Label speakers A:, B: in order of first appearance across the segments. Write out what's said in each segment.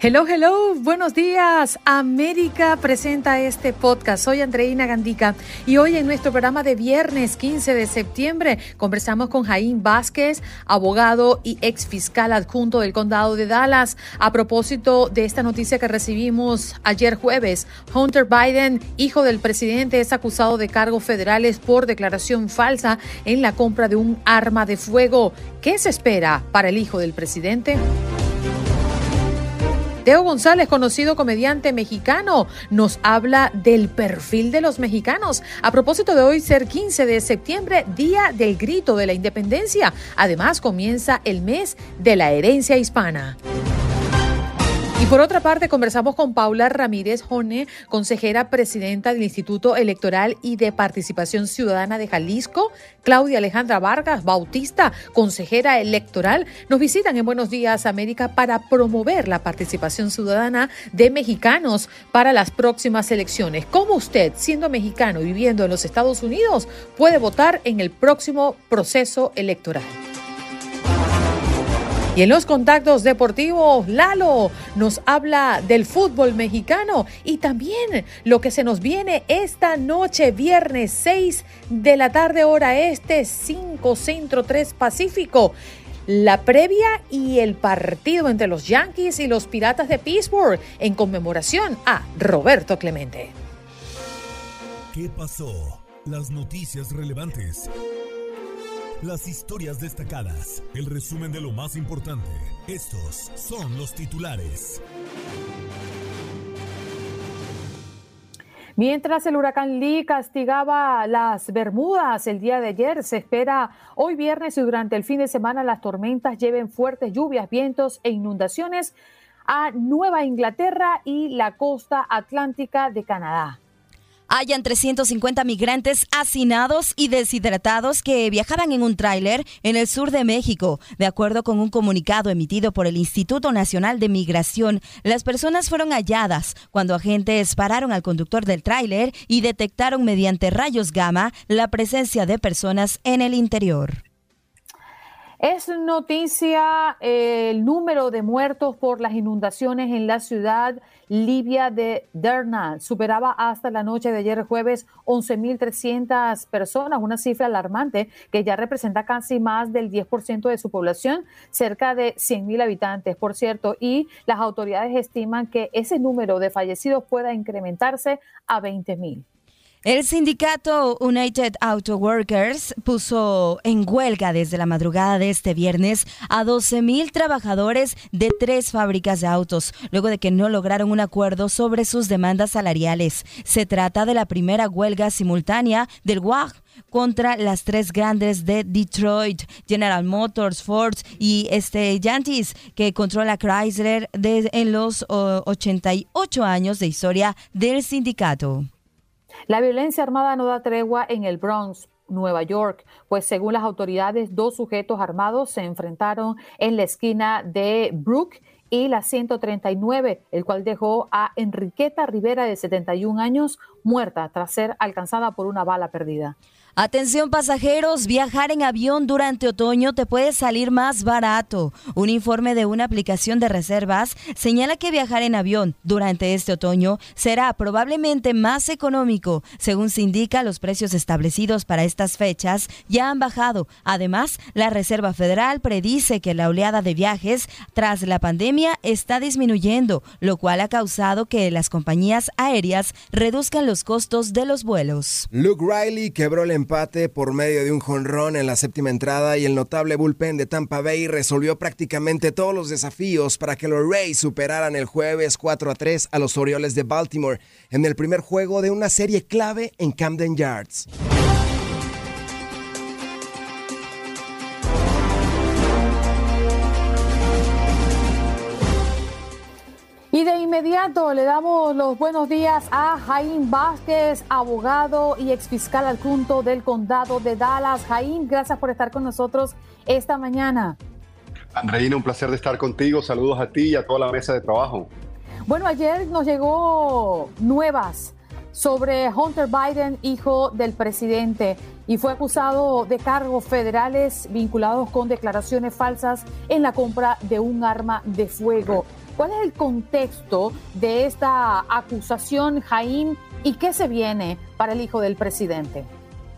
A: Hello, hello, buenos días. América presenta este podcast. Soy Andreina Gandica y hoy en nuestro programa de viernes 15 de septiembre conversamos con Jaín Vázquez, abogado y ex fiscal adjunto del condado de Dallas, a propósito de esta noticia que recibimos ayer jueves. Hunter Biden, hijo del presidente, es acusado de cargos federales por declaración falsa en la compra de un arma de fuego. ¿Qué se espera para el hijo del presidente? Teo González, conocido comediante mexicano, nos habla del perfil de los mexicanos. A propósito de hoy ser 15 de septiembre, Día del Grito de la Independencia. Además, comienza el mes de la herencia hispana. Y por otra parte, conversamos con Paula Ramírez Jone, consejera presidenta del Instituto Electoral y de Participación Ciudadana de Jalisco, Claudia Alejandra Vargas Bautista, consejera electoral, nos visitan en Buenos Días América para promover la participación ciudadana de mexicanos para las próximas elecciones. ¿Cómo usted, siendo mexicano y viviendo en los Estados Unidos, puede votar en el próximo proceso electoral? Y en los contactos deportivos, Lalo nos habla del fútbol mexicano y también lo que se nos viene esta noche, viernes 6 de la tarde, hora este, 5 Centro 3 Pacífico. La previa y el partido entre los Yankees y los Piratas de Pittsburgh en conmemoración a Roberto Clemente.
B: ¿Qué pasó? Las noticias relevantes las historias destacadas, el resumen de lo más importante. Estos son los titulares.
A: Mientras el huracán Lee castigaba las Bermudas el día de ayer, se espera hoy viernes y durante el fin de semana las tormentas lleven fuertes lluvias, vientos e inundaciones a Nueva Inglaterra y la costa atlántica de Canadá
C: hayan 350 migrantes hacinados y deshidratados que viajaban en un tráiler en el sur de México. De acuerdo con un comunicado emitido por el Instituto Nacional de Migración, las personas fueron halladas cuando agentes pararon al conductor del tráiler y detectaron mediante rayos gamma la presencia de personas en el interior.
A: Es noticia eh, el número de muertos por las inundaciones en la ciudad libia de Derna. Superaba hasta la noche de ayer jueves 11.300 personas, una cifra alarmante que ya representa casi más del 10% de su población, cerca de 100.000 habitantes, por cierto, y las autoridades estiman que ese número de fallecidos pueda incrementarse a 20.000.
C: El sindicato United Auto Workers puso en huelga desde la madrugada de este viernes a 12.000 trabajadores de tres fábricas de autos, luego de que no lograron un acuerdo sobre sus demandas salariales. Se trata de la primera huelga simultánea del WAG contra las tres grandes de Detroit, General Motors, Ford y este Yantis, que controla Chrysler en los 88 años de historia del sindicato.
A: La violencia armada no da tregua en el Bronx, Nueva York, pues según las autoridades, dos sujetos armados se enfrentaron en la esquina de Brook y la 139, el cual dejó a Enriqueta Rivera de 71 años muerta tras ser alcanzada por una bala perdida.
C: Atención pasajeros, viajar en avión durante otoño te puede salir más barato. Un informe de una aplicación de reservas señala que viajar en avión durante este otoño será probablemente más económico. Según se indica, los precios establecidos para estas fechas ya han bajado. Además, la Reserva Federal predice que la oleada de viajes tras la pandemia está disminuyendo, lo cual ha causado que las compañías aéreas reduzcan los costos de los vuelos.
D: Luke Riley quebró el empate por medio de un jonrón en la séptima entrada y el notable bullpen de Tampa Bay resolvió prácticamente todos los desafíos para que los Rays superaran el jueves 4 a 3 a los Orioles de Baltimore en el primer juego de una serie clave en Camden Yards.
A: Y de inmediato le damos los buenos días a Jaime Vázquez, abogado y exfiscal adjunto del condado de Dallas. Jaime, gracias por estar con nosotros esta mañana.
E: Andreina, un placer de estar contigo. Saludos a ti y a toda la mesa de trabajo.
A: Bueno, ayer nos llegó nuevas sobre Hunter Biden, hijo del presidente, y fue acusado de cargos federales vinculados con declaraciones falsas en la compra de un arma de fuego. ¿Cuál es el contexto de esta acusación, Jaime, y qué se viene para el hijo del presidente?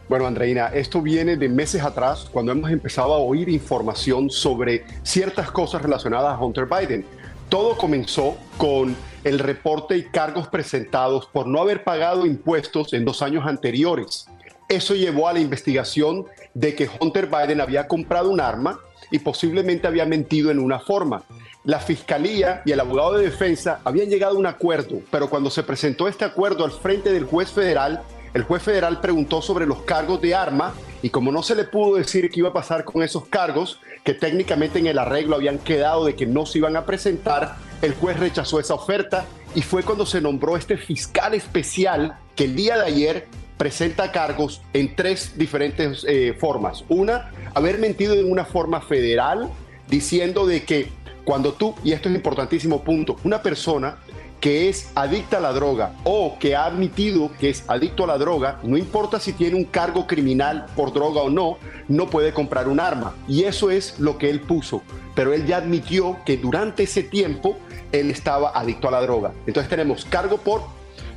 E: Bueno, Andreina, esto viene de meses atrás, cuando hemos empezado a oír información sobre ciertas cosas relacionadas a Hunter Biden. Todo comenzó con el reporte y cargos presentados por no haber pagado impuestos en dos años anteriores. Eso llevó a la investigación de que Hunter Biden había comprado un arma y posiblemente había mentido en una forma la fiscalía y el abogado de defensa habían llegado a un acuerdo, pero cuando se presentó este acuerdo al frente del juez federal, el juez federal preguntó sobre los cargos de arma y como no se le pudo decir qué iba a pasar con esos cargos, que técnicamente en el arreglo habían quedado de que no se iban a presentar, el juez rechazó esa oferta y fue cuando se nombró este fiscal especial que el día de ayer presenta cargos en tres diferentes eh, formas. Una, haber mentido en una forma federal diciendo de que cuando tú, y esto es importantísimo punto, una persona que es adicta a la droga o que ha admitido que es adicto a la droga, no importa si tiene un cargo criminal por droga o no, no puede comprar un arma. Y eso es lo que él puso. Pero él ya admitió que durante ese tiempo él estaba adicto a la droga. Entonces tenemos cargo por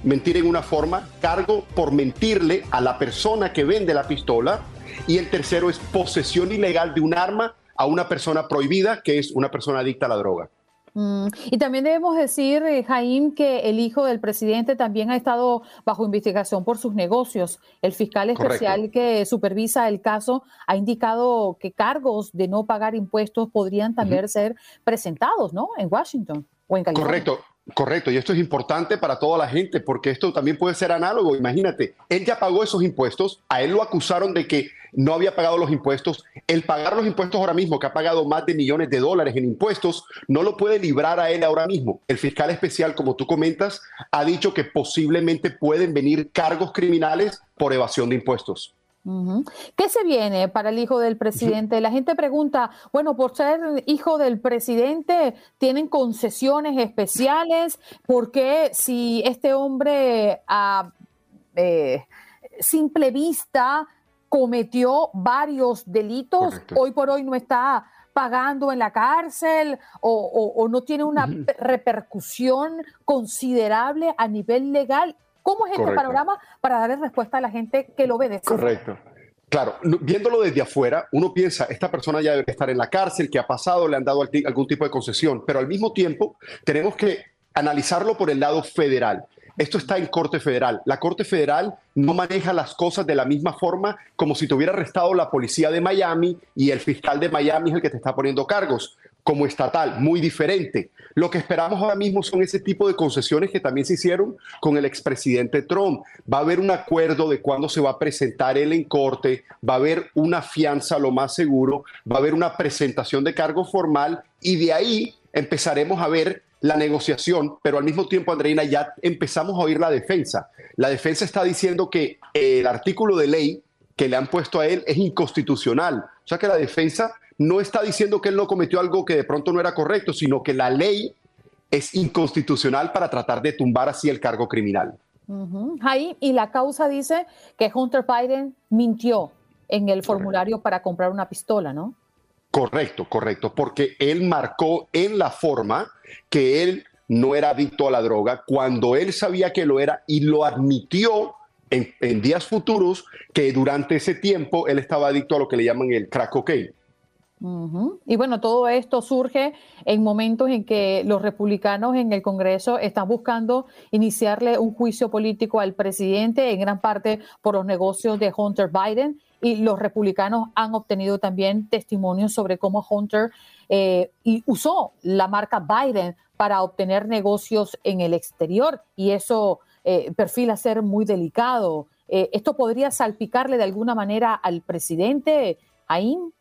E: mentir en una forma, cargo por mentirle a la persona que vende la pistola y el tercero es posesión ilegal de un arma a una persona prohibida, que es una persona adicta a la droga.
A: Mm, y también debemos decir, eh, Jaime, que el hijo del presidente también ha estado bajo investigación por sus negocios. El fiscal especial que supervisa el caso ha indicado que cargos de no pagar impuestos podrían también ser presentados, ¿no? En Washington o en California.
E: Correcto. Correcto, y esto es importante para toda la gente porque esto también puede ser análogo. Imagínate, él ya pagó esos impuestos, a él lo acusaron de que no había pagado los impuestos. El pagar los impuestos ahora mismo, que ha pagado más de millones de dólares en impuestos, no lo puede librar a él ahora mismo. El fiscal especial, como tú comentas, ha dicho que posiblemente pueden venir cargos criminales por evasión de impuestos.
A: ¿Qué se viene para el hijo del presidente? La gente pregunta, bueno, por ser hijo del presidente, ¿tienen concesiones especiales? ¿Por qué si este hombre a eh, simple vista cometió varios delitos, hoy por hoy no está pagando en la cárcel o, no tiene una repercusión considerable a nivel legal ¿Cómo es este panorama para darle respuesta a la gente que lo ve de
E: Correcto. Claro, viéndolo desde afuera, uno piensa, esta persona ya debe estar en la cárcel, ¿qué ha pasado? Le han dado algún tipo de concesión, pero al mismo tiempo tenemos que analizarlo por el lado federal. Esto está en Corte Federal. La Corte Federal no maneja las cosas de la misma forma como si te hubiera arrestado la policía de Miami y el fiscal de Miami es el que te está poniendo cargos como estatal, muy diferente. Lo que esperamos ahora mismo son ese tipo de concesiones que también se hicieron con el expresidente Trump. Va a haber un acuerdo de cuándo se va a presentar él en corte, va a haber una fianza, lo más seguro, va a haber una presentación de cargo formal y de ahí empezaremos a ver la negociación, pero al mismo tiempo, Andreina, ya empezamos a oír la defensa. La defensa está diciendo que el artículo de ley que le han puesto a él es inconstitucional. O sea que la defensa no está diciendo que él no cometió algo que de pronto no era correcto, sino que la ley es inconstitucional para tratar de tumbar así el cargo criminal.
A: Ahí, y la causa dice que Hunter Biden mintió en el formulario para comprar una pistola, ¿no?
E: Correcto, correcto, porque él marcó en la forma que él no era adicto a la droga cuando él sabía que lo era y lo admitió en, días futuros que durante ese tiempo él estaba adicto a lo que le llaman el crack cocaine.
A: Y bueno, todo esto surge en momentos en que los republicanos en el Congreso están buscando iniciarle un juicio político al presidente, en gran parte por los negocios de Hunter Biden. Y los republicanos han obtenido también testimonios sobre cómo Hunter eh, usó la marca Biden para obtener negocios en el exterior. Y eso eh, perfila ser muy delicado. Eh, ¿Esto podría salpicarle de alguna manera al presidente, Aim?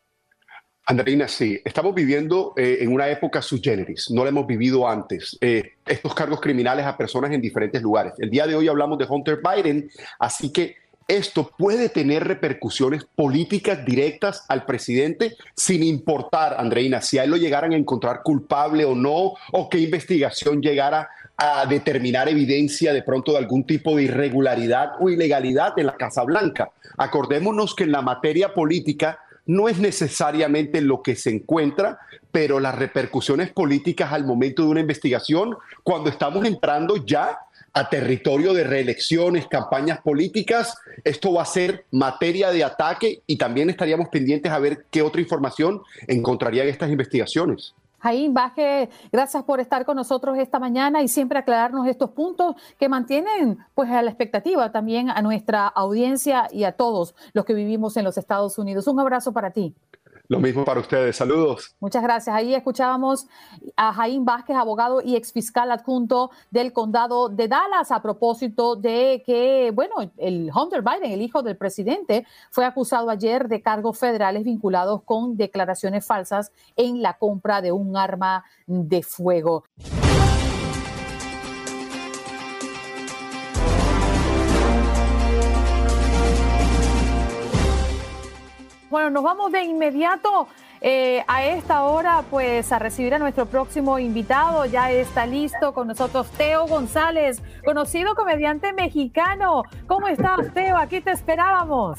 E: Andreina, sí, estamos viviendo eh, en una época sui generis, no lo hemos vivido antes. estos cargos criminales a personas en diferentes lugares. El día de hoy hablamos de Hunter Biden, así que esto puede tener repercusiones políticas directas al presidente sin importar, Andreina, si a él lo llegaran a encontrar culpable o no, o qué investigación llegara a determinar evidencia de pronto de algún tipo de irregularidad o ilegalidad en la Casa Blanca. Acordémonos que en la materia política no es necesariamente lo que se encuentra, pero las repercusiones políticas al momento de una investigación, cuando estamos entrando ya a territorio de reelecciones, campañas políticas, esto va a ser materia de ataque y también estaríamos pendientes a ver qué otra información encontrarían estas investigaciones.
A: Jaime Vázquez, gracias por estar con nosotros esta mañana y siempre aclararnos estos puntos que mantienen pues a la expectativa también a nuestra audiencia y a todos los que vivimos en los Estados Unidos. Un abrazo para ti.
E: Lo mismo para ustedes. Saludos.
A: Muchas gracias. Ahí escuchábamos a Jaime Vázquez, abogado y exfiscal adjunto del condado de Dallas, a propósito de que, bueno, el Hunter Biden, el hijo del presidente, fue acusado ayer de cargos federales vinculados con declaraciones falsas en la compra de un arma de fuego. Bueno, nos vamos de inmediato eh, a esta hora, pues a recibir a nuestro próximo invitado. Ya está listo con nosotros Teo González, conocido comediante mexicano. ¿Cómo estás, Teo? Aquí te esperábamos.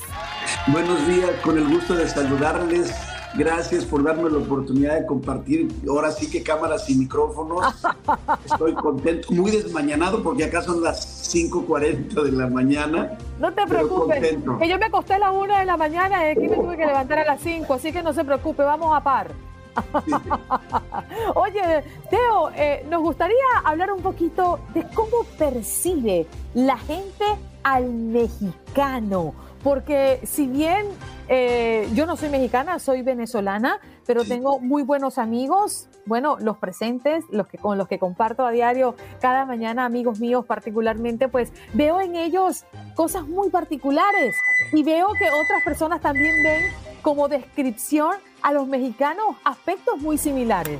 F: Buenos días, con el gusto de saludarles Gracias por darme la oportunidad de compartir. Ahora sí que cámaras y micrófonos. Estoy contento, muy desmañanado porque acá son las 5.40 de la mañana.
A: No te preocupes, que yo me acosté a las 1 de la mañana y aquí me tuve que levantar a las 5, así que no se preocupe, vamos a par. Oye, Teo, eh, nos gustaría hablar un poquito de cómo percibe la gente al mexicano, porque si bien eh, yo no soy mexicana, soy venezolana, pero tengo muy buenos amigos, bueno, los presentes, los que, con los que comparto a diario cada mañana, amigos míos particularmente, pues veo en ellos cosas muy particulares y veo que otras personas también ven como descripción a los mexicanos aspectos muy similares.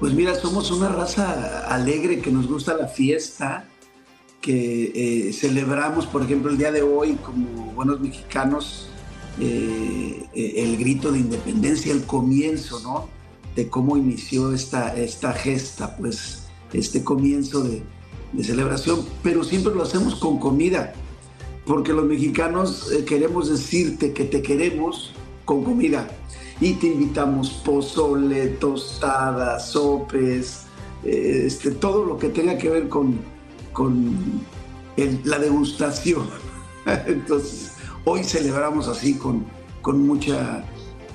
F: Pues mira, somos una raza alegre que nos gusta la fiesta, que eh, celebramos, por ejemplo, el día de hoy como buenos mexicanos eh, eh, el grito de independencia, el comienzo, ¿no? De cómo inició esta, esta gesta, pues este comienzo de, celebración, pero siempre lo hacemos con comida, porque los mexicanos eh, queremos decirte que te queremos con comida y te invitamos pozole, tostadas, sopes, este, todo lo que tenga que ver con, con la degustación. Entonces, Hoy celebramos así con, con mucha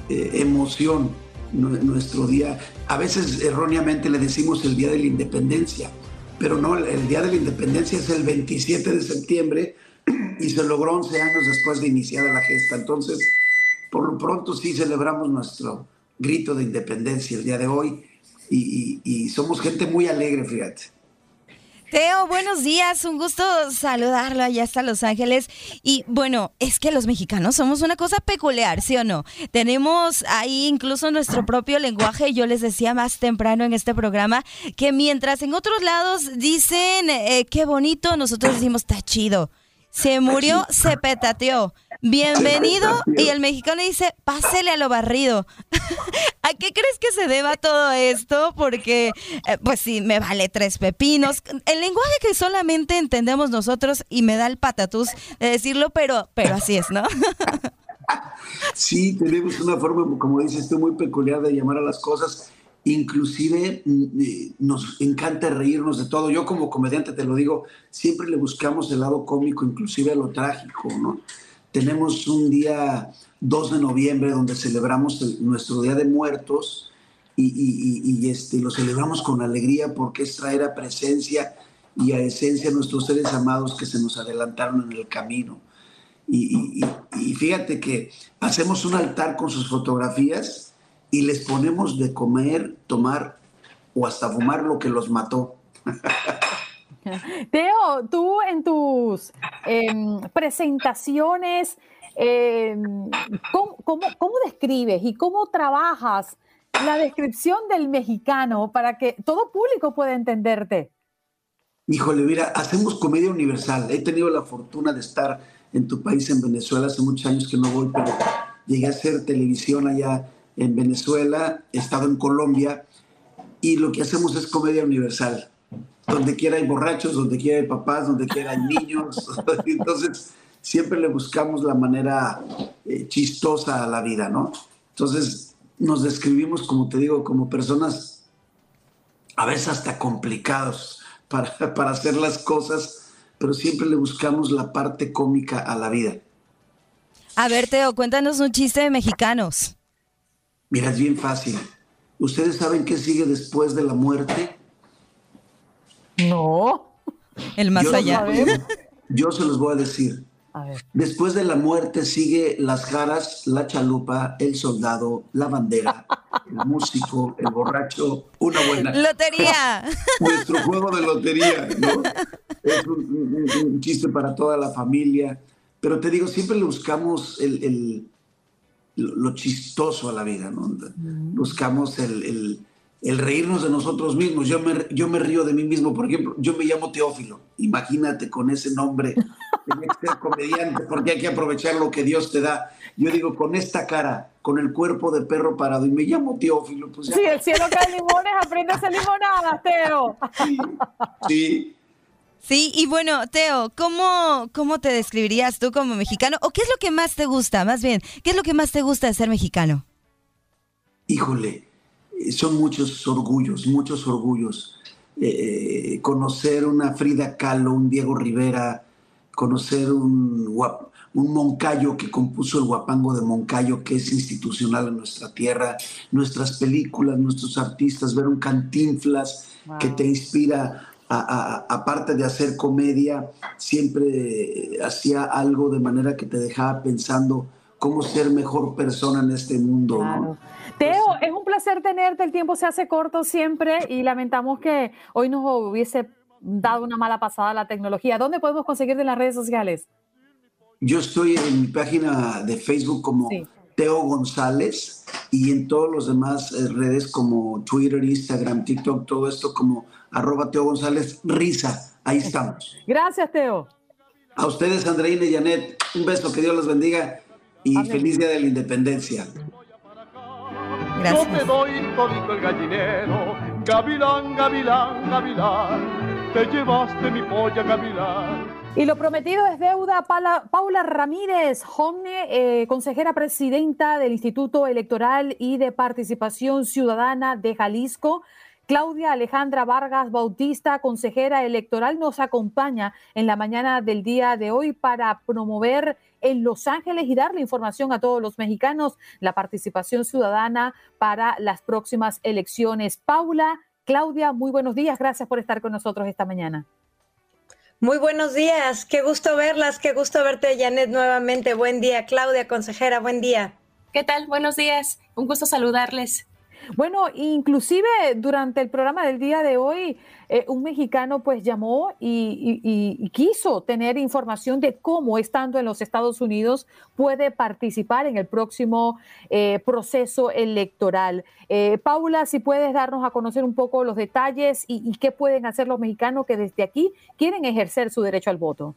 F: eh, emoción nuestro día. A veces erróneamente le decimos el Día de la Independencia, pero no, el Día de la Independencia es el 27 de septiembre y se logró 11 años después de iniciada la gesta. Entonces, por lo pronto sí celebramos nuestro grito de independencia el día de hoy y, y somos gente muy alegre, fíjate.
C: Teo, buenos días, un gusto saludarlo allá hasta Los Ángeles. Y bueno, es que los mexicanos somos una cosa peculiar, ¿sí o no? Tenemos ahí incluso nuestro propio lenguaje. Yo les decía más temprano en este programa que mientras en otros lados dicen eh, qué bonito, nosotros decimos está chido. Se murió, se petateó. Bienvenido y el mexicano dice, pásele a lo barrido. ¿A qué crees que se deba todo esto? Porque, eh, pues sí, me vale tres pepinos. El lenguaje que solamente entendemos nosotros y me da el patatús de decirlo, pero, pero así es, ¿no?
F: Sí, tenemos una forma, como dices tú, muy peculiar de llamar a las cosas. Inclusive mm, eh, nos encanta reírnos de todo. Yo como comediante te lo digo, siempre le buscamos el lado cómico, inclusive a lo trágico, ¿no? Tenemos un día 2 de noviembre donde celebramos nuestro Día de Muertos y, este, lo celebramos con alegría porque es traer a presencia y a esencia a nuestros seres amados que se nos adelantaron en el camino. Y, fíjate que hacemos un altar con sus fotografías y les ponemos de comer, tomar o hasta fumar lo que los mató.
A: Teo, tú en tus em, presentaciones, em, ¿cómo, describes y cómo trabajas la descripción del mexicano para que todo público pueda entenderte?
F: Híjole, mira, hacemos comedia universal. He tenido la fortuna de estar en tu país, en Venezuela. Hace muchos años que no voy, pero llegué a hacer televisión allá en Venezuela, he estado en Colombia y lo que hacemos es comedia universal. Donde quiera hay borrachos, donde quiera hay papás, donde quiera hay niños. Entonces, siempre le buscamos la manera eh, chistosa a la vida, ¿no? Entonces, nos describimos, como te digo, como personas a veces hasta complicados para, para hacer las cosas pero siempre le buscamos la parte cómica a la vida.
C: A ver, Teo, cuéntanos un chiste de mexicanos.
F: Mira, es bien fácil. ¿Ustedes saben qué sigue después de la muerte?
A: No.
C: El más allá.
F: yo se los voy a decir. Después de la muerte sigue las jaras, la chalupa, el soldado, la bandera, el músico, el borracho, una buena.
C: Lotería.
F: Nuestro juego de lotería, ¿no? Es un, chiste para toda la familia. Pero te digo, siempre le buscamos el, lo chistoso a la vida, ¿no? Mm. Buscamos el, el reírnos de nosotros mismos. Yo me, yo me río de mí mismo. Por ejemplo, yo me llamo Teófilo. Imagínate con ese nombre. Tenía que ser comediante porque hay que aprovechar lo que Dios te da. Yo digo, con esta cara, con el cuerpo de perro parado, y me llamo Teófilo.
A: Pues Sí, el cielo cae limones, aprende a hacer limonadas, Teo.
F: Sí.
C: sí. y bueno, Teo, ¿cómo, ¿cómo te describirías tú como mexicano? ¿O qué es lo que más te gusta? Más bien, ¿qué es lo que más te gusta de ser mexicano?
F: Híjole, son muchos orgullos, muchos orgullos. Eh, conocer una Frida Kahlo, un Diego Rivera, conocer un, un Moncayo que compuso el guapango de Moncayo, que es institucional en nuestra tierra, nuestras películas, nuestros artistas, ver un Cantinflas que te inspira, aparte de hacer comedia, siempre hacía algo de manera que te dejaba pensando cómo ser mejor persona en este mundo.
A: Teo, es un placer tenerte, el tiempo se hace corto siempre y lamentamos que hoy nos hubiese dado una mala pasada la tecnología. ¿Dónde podemos conseguirte en las redes sociales?
F: Yo estoy en mi página de Facebook como Teo González y en todos los demás eh, redes como Twitter, Instagram, TikTok, todo esto como arroba Teo González Risa. Ahí estamos.
A: Gracias, Teo.
F: A ustedes, Andreina y Janet, un beso, que Dios los bendiga y feliz Día de la Independencia.
G: Yo te doy todito el gallinero, gavilán, gavilán, gavilán, te llevaste mi polla, gavilán.
A: Y lo prometido es deuda. Paula, Ramírez Homne, eh, consejera presidenta del Instituto Electoral y de Participación Ciudadana de Jalisco. Claudia Alejandra Vargas Bautista, consejera electoral, nos acompaña en la mañana del día de hoy para promover en Los Ángeles y darle información a todos los mexicanos la participación ciudadana para las próximas elecciones. Paula, Claudia, muy buenos días. Gracias por estar con nosotros esta mañana.
H: Muy buenos días, qué gusto verlas, qué gusto verte, Janet, nuevamente. Buen día, Claudia, consejera, buen día.
I: ¿Qué tal? Buenos días, un gusto saludarles.
A: Bueno, inclusive durante el programa del día de hoy, eh, un mexicano pues llamó y, quiso tener información de cómo estando en los Estados Unidos puede participar en el próximo eh, proceso electoral. Eh, Paula, si puedes darnos a conocer un poco los detalles y qué pueden hacer los mexicanos que desde aquí quieren ejercer su derecho al voto.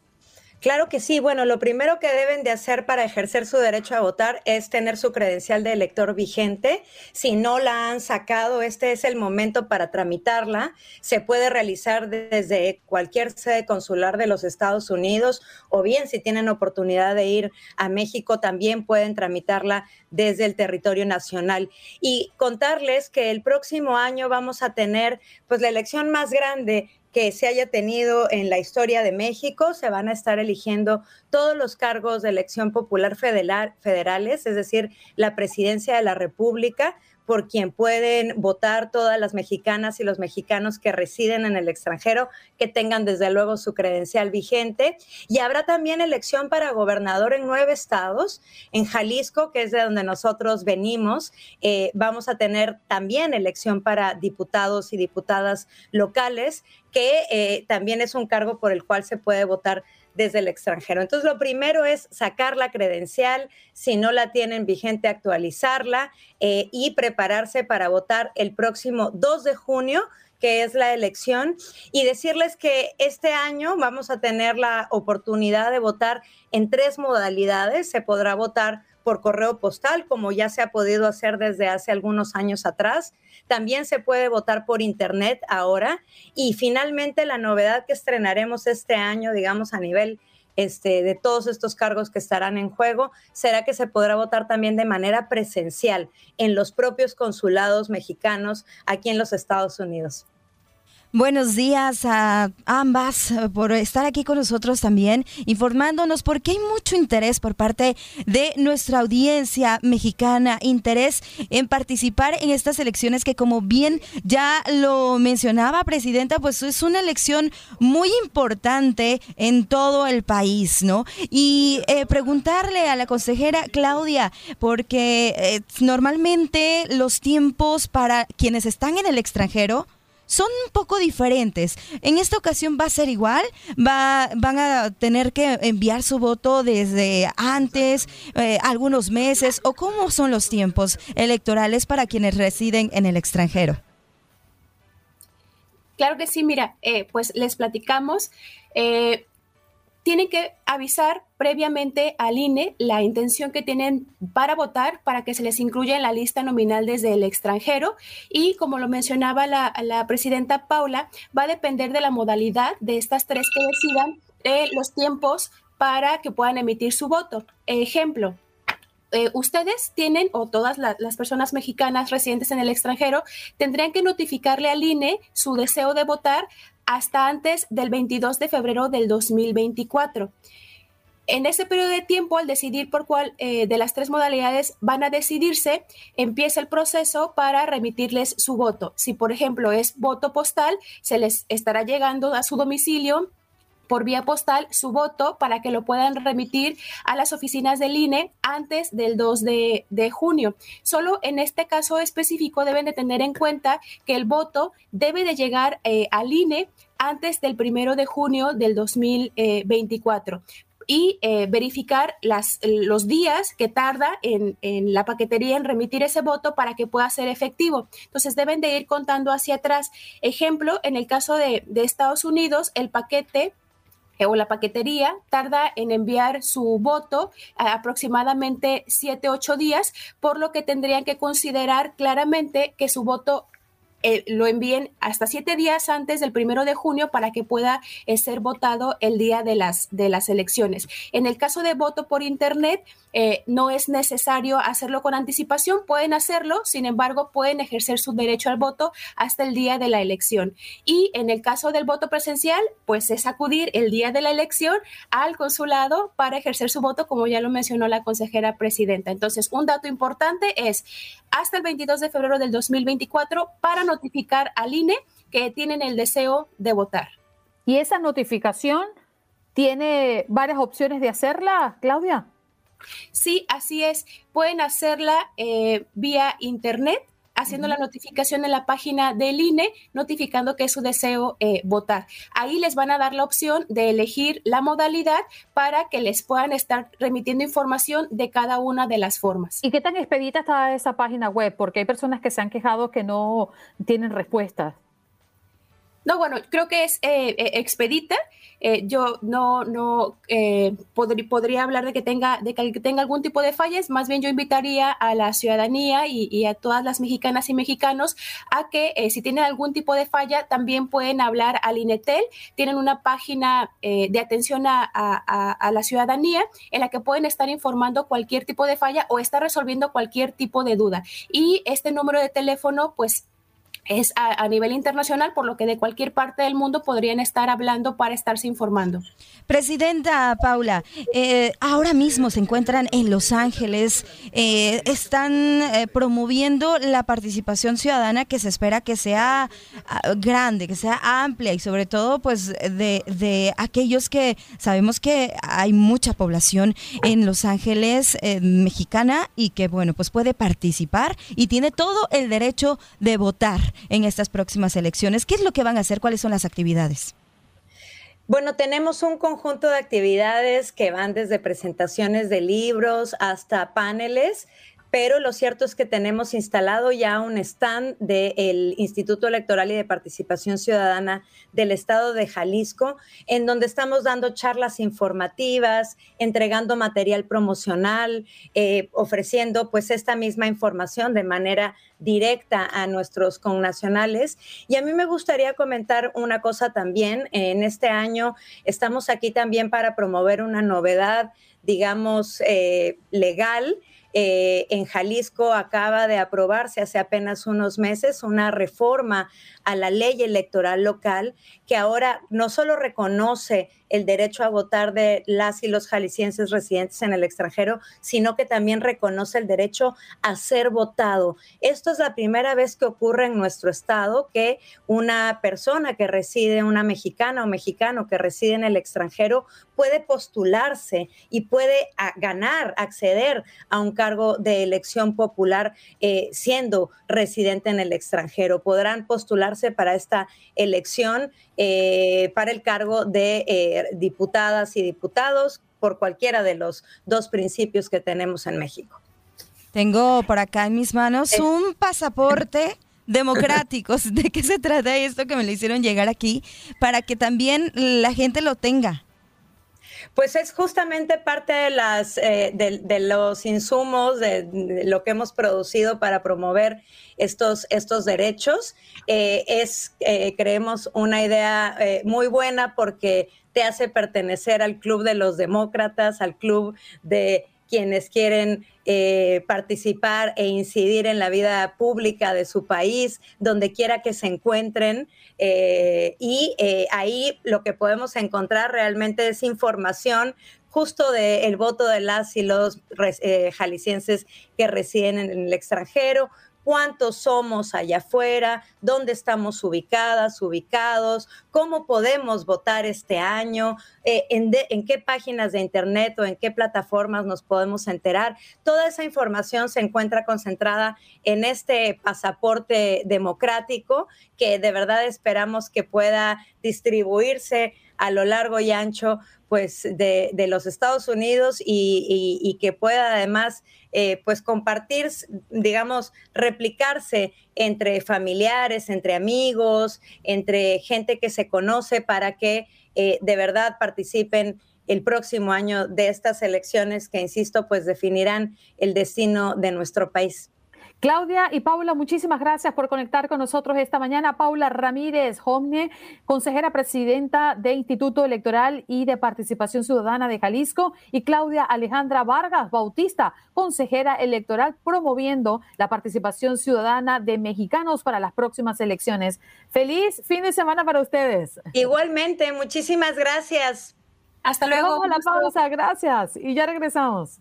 H: Claro que sí. Bueno, lo primero que deben de hacer para ejercer su derecho a votar es tener su credencial de elector vigente. Si no la han sacado, este es el momento para tramitarla. Se puede realizar desde cualquier sede consular de los Estados Unidos o bien si tienen oportunidad de ir a México, también pueden tramitarla desde el territorio nacional. Y contarles que el próximo año vamos a tener pues la elección más grande que se haya tenido en la historia de México. Se van a estar eligiendo todos los cargos de elección popular federal, federales, es decir, la presidencia de la República por quien pueden votar todas las mexicanas y los mexicanos que residen en el extranjero, que tengan desde luego su credencial vigente. Y habrá también elección para gobernador en nueve estados. En Jalisco, que es de donde nosotros venimos, eh, vamos a tener también elección para diputados y diputadas locales, que eh, también es un cargo por el cual se puede votar desde el extranjero. Entonces, lo primero es sacar la credencial, si no la tienen vigente, actualizarla eh, y prepararse para votar el próximo 2 de junio que es la elección, y decirles que este año vamos a tener la oportunidad de votar en tres modalidades. Se podrá votar por correo postal, como ya se ha podido hacer desde hace algunos años atrás. También se puede votar por internet ahora. Y finalmente la novedad que estrenaremos este año, digamos, a nivel este, de todos estos cargos que estarán en juego, será que se podrá votar también de manera presencial en los propios consulados mexicanos aquí en los Estados Unidos.
C: Buenos días a ambas eh, por estar aquí con nosotros también, informándonos porque hay mucho interés por parte de nuestra audiencia mexicana, interés en participar en estas elecciones que como bien ya lo mencionaba Presidenta, pues es una elección muy importante en todo el país, ¿no? Y eh, preguntarle a la consejera Claudia, porque eh, normalmente los tiempos para quienes están en el extranjero, son un poco diferentes. En esta ocasión va a ser igual, va, van a tener que enviar su voto desde antes, eh, algunos meses, o cómo son los tiempos electorales para quienes residen en el extranjero.
I: Claro que sí, mira, eh, pues les platicamos. Eh, tienen que avisar previamente al INE la intención que tienen para votar para que se les incluya en la lista nominal desde el extranjero y como lo mencionaba la, presidenta Paula, va a depender de la modalidad de estas tres que decidan eh, los tiempos para que puedan emitir su voto. Ejemplo, eh, ustedes tienen, o todas las personas mexicanas residentes en el extranjero, tendrían que notificarle al INE su deseo de votar hasta antes del 22 de febrero del 2024. En ese periodo de tiempo, al decidir por cuál eh, de las tres modalidades van a decidirse, empieza el proceso para remitirles su voto. Si, por ejemplo, es voto postal, se les estará llegando a su domicilio por vía postal su voto para que lo puedan remitir a las oficinas del INE antes del 2 de, junio. Solo en este caso específico deben de tener en cuenta que el voto debe de llegar eh, al INE antes del primero de junio del 2024 y eh, verificar las, los días que tarda en, la paquetería en remitir ese voto para que pueda ser efectivo. Entonces deben de ir contando hacia atrás. Ejemplo, en el caso de, de Estados Unidos, el paquete o la paquetería tarda en enviar su voto aproximadamente 7, 8 días, por lo que tendrían que considerar claramente que su voto eh, lo envíen hasta siete días antes del primero de junio para que pueda eh, ser votado el día de las, de las elecciones. En el caso de voto por Internet, eh, no es necesario hacerlo con anticipación, pueden hacerlo, sin embargo, pueden ejercer su derecho al voto hasta el día de la elección. Y en el caso del voto presencial, pues es acudir el día de la elección al consulado para ejercer su voto, como ya lo mencionó la consejera presidenta. Entonces, un dato importante es hasta el 22 de febrero del 2024 para notificar al INE que tienen el deseo de votar.
A: ¿Y esa notificación tiene varias opciones de hacerla, Claudia?
I: Sí, así es. Pueden hacerla eh, vía internet haciendo la notificación en la página del INE, notificando que es su deseo eh, votar. Ahí les van a dar la opción de elegir la modalidad para que les puedan estar remitiendo información de cada una de las formas.
A: ¿Y qué tan expedita está esa página web? Porque hay personas que se han quejado que no tienen respuestas.
I: No, bueno, creo que es eh, eh, expedita. Eh, yo no, no podría hablar de que, tenga, de que tenga algún tipo de fallas. Más bien yo invitaría a la ciudadanía y, a todas las mexicanas y mexicanos a que si tienen algún tipo de falla también pueden hablar al INETEL. Tienen una página de atención a, la ciudadanía en la que pueden estar informando cualquier tipo de falla o estar resolviendo cualquier tipo de duda. Y este número de teléfono, pues es a, nivel internacional, por lo que de cualquier parte del mundo podrían estar hablando para estarse informando.
C: Presidenta Paula, eh, ahora mismo se encuentran en Los Ángeles, eh, están eh, promoviendo la participación ciudadana que se espera que sea ah, grande, que sea amplia y sobre todo pues de, de aquellos que sabemos que hay mucha población en Los Ángeles mexicana y que bueno pues puede participar y tiene todo el derecho de votar en estas próximas elecciones. ¿Qué es lo que van a hacer? ¿Cuáles son las actividades?
H: Bueno, tenemos un conjunto de actividades que van desde presentaciones de libros hasta paneles pero lo cierto es que tenemos instalado ya un stand del Instituto Electoral y de Participación Ciudadana del Estado de Jalisco, en donde estamos dando charlas informativas, entregando material promocional, eh, ofreciendo pues esta misma información de manera directa a nuestros connacionales. Y a mí me gustaría comentar una cosa también. En este año estamos aquí también para promover una novedad, digamos, eh, legal eh, en Jalisco acaba de aprobarse hace apenas unos meses una reforma a la ley electoral local que ahora no solo reconoce el derecho a votar de las y los jaliscienses residentes en el extranjero, sino que también reconoce el derecho a ser votado. Esto es la primera vez que ocurre en nuestro estado que una persona que reside, una mexicana o mexicano que reside en el extranjero, puede postularse y puede ganar, acceder a un cargo de elección popular eh, siendo residente en el extranjero. Podrán postularse para esta elección eh, para el cargo de eh, diputadas y diputados por cualquiera de los dos principios que tenemos en México.
C: Tengo por acá en mis manos un pasaporte democrático. ¿De qué se trata esto que me lo hicieron llegar aquí? Para que también la gente lo tenga.
H: Pues es justamente parte de, las, eh, de, los insumos, de, lo que hemos producido para promover estos, estos derechos. Eh, es, eh, creemos, una idea muy buena porque te hace pertenecer al club de los demócratas, al club de quienes quieren eh, participar e incidir en la vida pública de su país, donde quiera que se encuentren. Eh, y eh, ahí lo que podemos encontrar realmente es información justo del voto de las y los jaliscienses que residen en el extranjero, cuántos somos allá afuera, dónde estamos ubicadas, ubicados, cómo podemos votar este año, eh, en, qué páginas de internet o en qué plataformas nos podemos enterar. Toda esa información se encuentra concentrada en este pasaporte democrático que de verdad esperamos que pueda distribuirse a lo largo y ancho pues de, los Estados Unidos y, que pueda además eh, pues compartir, digamos, replicarse entre familiares, entre amigos, entre gente que se conoce para que eh, de verdad participen el próximo año de estas elecciones que, insisto, pues definirán el destino de nuestro país.
A: Claudia y Paula, muchísimas gracias por conectar con nosotros esta mañana. Paula Ramírez Homne, consejera presidenta de Instituto Electoral y de Participación Ciudadana de Jalisco, y Claudia Alejandra Vargas Bautista, consejera electoral promoviendo la participación ciudadana de mexicanos para las próximas elecciones. Feliz fin de semana para ustedes.
H: Igualmente, muchísimas gracias.
A: Hasta luego. Vamos a la pausa, gracias. Y ya regresamos.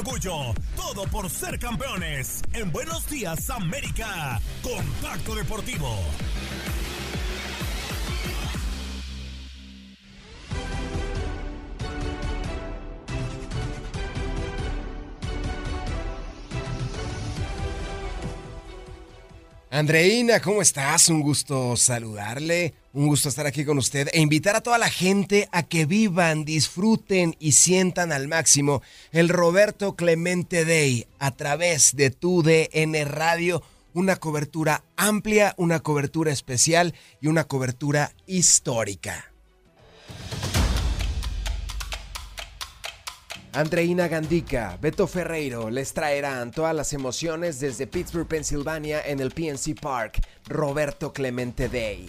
B: Orgullo. Todo por ser campeones. En Buenos Días América. Contacto Deportivo.
D: Andreina, ¿cómo estás? Un gusto saludarle, un gusto estar aquí con usted e invitar a toda la gente a que vivan, disfruten y sientan al máximo el Roberto Clemente Day a través de tu DN Radio. Una cobertura amplia, una cobertura especial y una cobertura histórica. Andreina Gandica, Beto Ferreiro les traerán todas las emociones desde Pittsburgh, Pensilvania en el PNC Park, Roberto Clemente Day.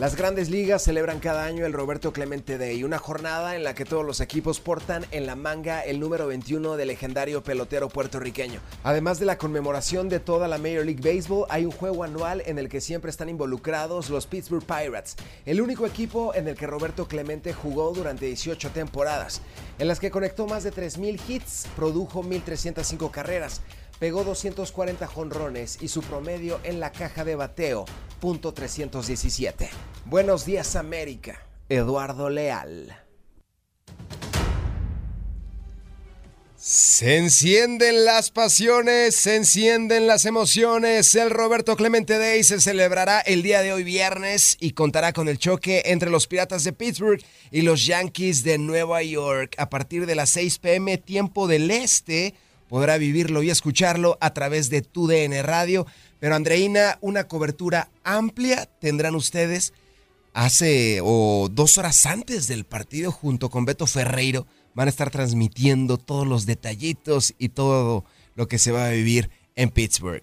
D: Las grandes ligas celebran cada año el Roberto Clemente Day, una jornada en la que todos los equipos portan en la manga el número 21 del legendario pelotero puertorriqueño. Además de la conmemoración de toda la Major League Baseball, hay un juego anual en el que siempre están involucrados los Pittsburgh Pirates, el único equipo en el que Roberto Clemente jugó durante 18 temporadas, en las que conectó más de 3.000 hits, produjo 1.305 carreras, pegó 240 jonrones y su promedio en la caja de bateo, punto .317. Buenos días América, Eduardo Leal. Se encienden las pasiones, se encienden las emociones. El Roberto Clemente Day se celebrará el día de hoy viernes y contará con el choque entre los Piratas de Pittsburgh y los Yankees de Nueva York a partir de las 6 pm tiempo del este podrá vivirlo y escucharlo a través de tu DN Radio. Pero Andreina, una cobertura amplia tendrán ustedes hace o dos horas antes del partido junto con Beto Ferreiro. Van a estar transmitiendo todos los detallitos y todo lo que se va a vivir en Pittsburgh.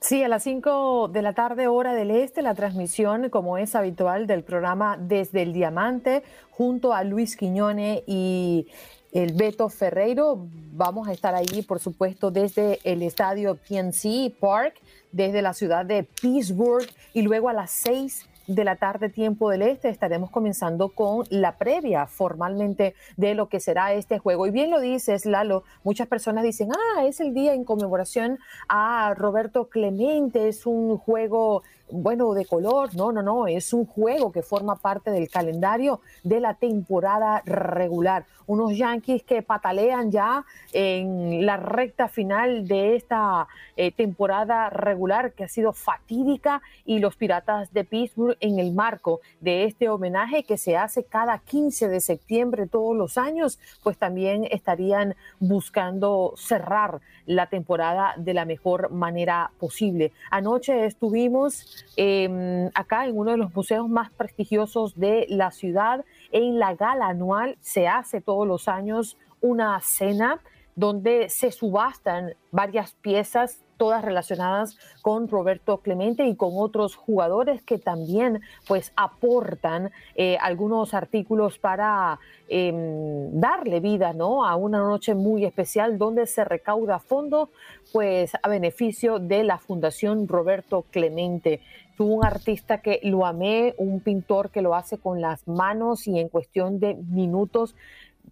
J: Sí, a las 5 de la tarde, hora del este, la transmisión, como es habitual, del programa Desde el Diamante, junto a Luis Quiñone y el Beto Ferreiro. Vamos a estar ahí, por supuesto, desde el estadio PNC Park, desde la ciudad de Pittsburgh y luego a las seis de la tarde, tiempo del este, estaremos comenzando con la previa formalmente de lo que será este juego. Y bien lo dices, Lalo, muchas personas dicen, ah, es el día en conmemoración a Roberto Clemente, es un juego bueno, de color, no, no, no, es un juego que forma parte del calendario de la temporada regular. Unos Yankees que patalean ya en la recta final de esta eh, temporada regular que ha sido fatídica y los Piratas de Pittsburgh en el marco de este homenaje que se hace cada 15 de septiembre todos los años, pues también estarían buscando cerrar la temporada de la mejor manera posible. Anoche estuvimos Em, acá en uno de los museos más prestigiosos de la ciudad. En la gala anual se hace todos los años una cena donde se subastan varias piezas todas relacionadas con Roberto Clemente y con otros jugadores que también pues aportan eh, algunos artículos para em, darle vida ¿no? a una noche muy especial donde se recauda fondo pues a beneficio de la Fundación Roberto Clemente. Un artista que lo amé, un pintor que lo hace con las manos y en cuestión de minutos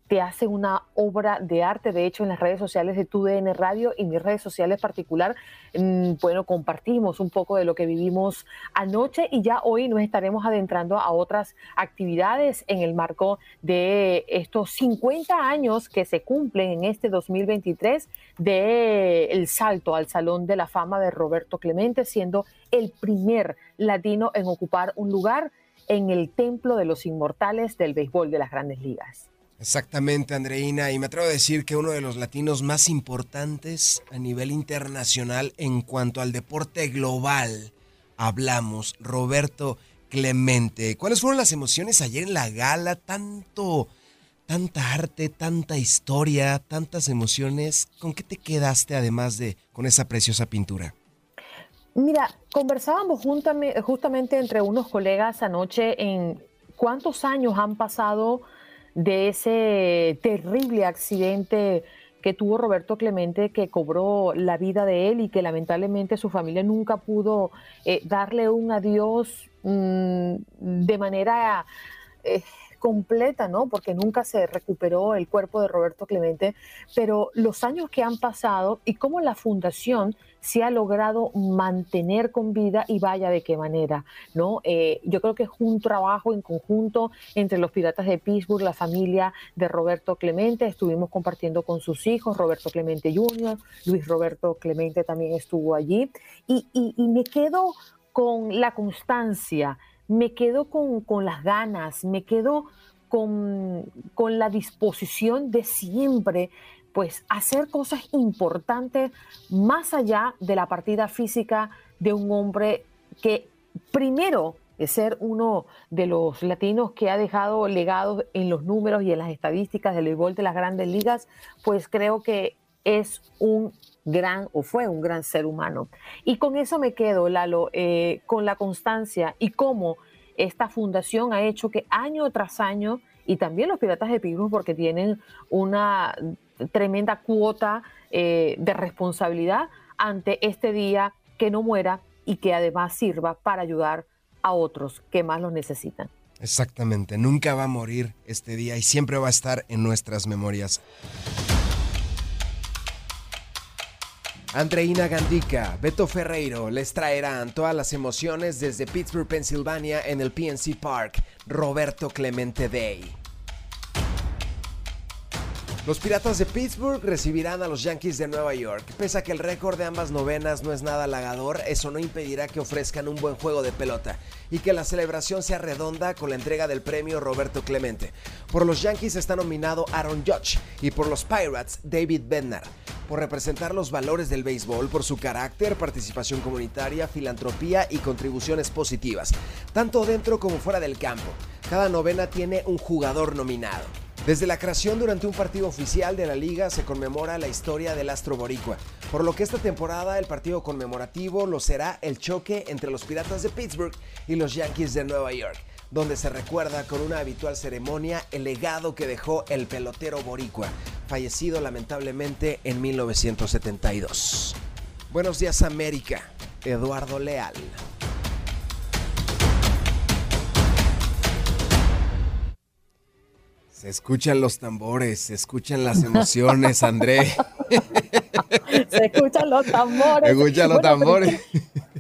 J: te hace una obra de arte. De hecho, en las redes sociales de TUDN Radio y mis redes sociales particular, mm, bueno, compartimos un poco de lo que vivimos anoche y ya hoy nos estaremos adentrando a otras actividades en el marco de estos 50 años que se cumplen en este 2023 de el salto al Salón de la Fama de Roberto Clemente, siendo el primer latino en ocupar un lugar en el Templo de los Inmortales del Béisbol de las Grandes Ligas.
D: Exactamente, Andreina, y me atrevo a decir que uno de los latinos más importantes a nivel internacional en cuanto al deporte global, hablamos, Roberto Clemente. ¿Cuáles fueron las emociones ayer en la gala? Tanto, tanta arte, tanta historia, tantas emociones. ¿Con qué te quedaste además de con esa preciosa pintura?
J: Mira, conversábamos justamente entre unos colegas anoche en cuántos años han pasado de ese terrible accidente que tuvo Roberto Clemente, que cobró la vida de él y que lamentablemente su familia nunca pudo eh, darle un adiós mm, de manera... Eh, incompleta, ¿no? Porque nunca se recuperó el cuerpo de Roberto Clemente, pero los años que han pasado y cómo la fundación se ha logrado mantener con vida y vaya de qué manera, ¿no? Eh, yo creo que es un trabajo en conjunto entre los Piratas de Pittsburgh, la familia de Roberto Clemente, estuvimos compartiendo con sus hijos, Roberto Clemente Jr., Luis Roberto Clemente también estuvo allí, y, y me quedo con la constancia, me quedo con, con las ganas, me quedo con, con, la disposición de siempre pues hacer cosas importantes más allá de la partida física de un hombre que primero es ser uno de los latinos que ha dejado legados en los números y en las estadísticas del béisbol de las grandes ligas, pues creo que es un gran o fue un gran ser humano. Y con eso me quedo, Lalo, eh, con la constancia y cómo esta fundación ha hecho que año tras año, y también los Piratas de Pittsburgh, porque tienen una tremenda cuota eh, de responsabilidad ante este día que no muera y que además sirva para ayudar a otros que más lo necesitan.
D: Exactamente, nunca va a morir este día y siempre va a estar en nuestras memorias. Andreina Gandica, Beto Ferreiro les traerán todas las emociones desde Pittsburgh, Pensilvania en el PNC Park, Roberto Clemente Day. Los Piratas de Pittsburgh recibirán a los Yankees de Nueva York. Pese a que el récord de ambas novenas no es nada halagador, eso no impedirá que ofrezcan un buen juego de pelota y que la celebración sea redonda con la entrega del premio Roberto Clemente. Por los Yankees está nominado Aaron Judge y por los Pirates David Bednar. Por representar los valores del béisbol, por su carácter, participación comunitaria, filantropía y contribuciones positivas, tanto dentro como fuera del campo. Cada novena tiene un jugador nominado. Desde la creación durante un partido oficial de la liga se conmemora la historia del astro boricua, por lo que esta temporada el partido conmemorativo lo será el choque entre los Piratas de Pittsburgh y los Yankees de Nueva York, donde se recuerda con una habitual ceremonia el legado que dejó el pelotero boricua, fallecido lamentablemente en 1972. Buenos días América, Eduardo Leal. Se escuchan los tambores, se escuchan las emociones, André.
J: se escuchan los tambores.
D: Se escuchan los tambores.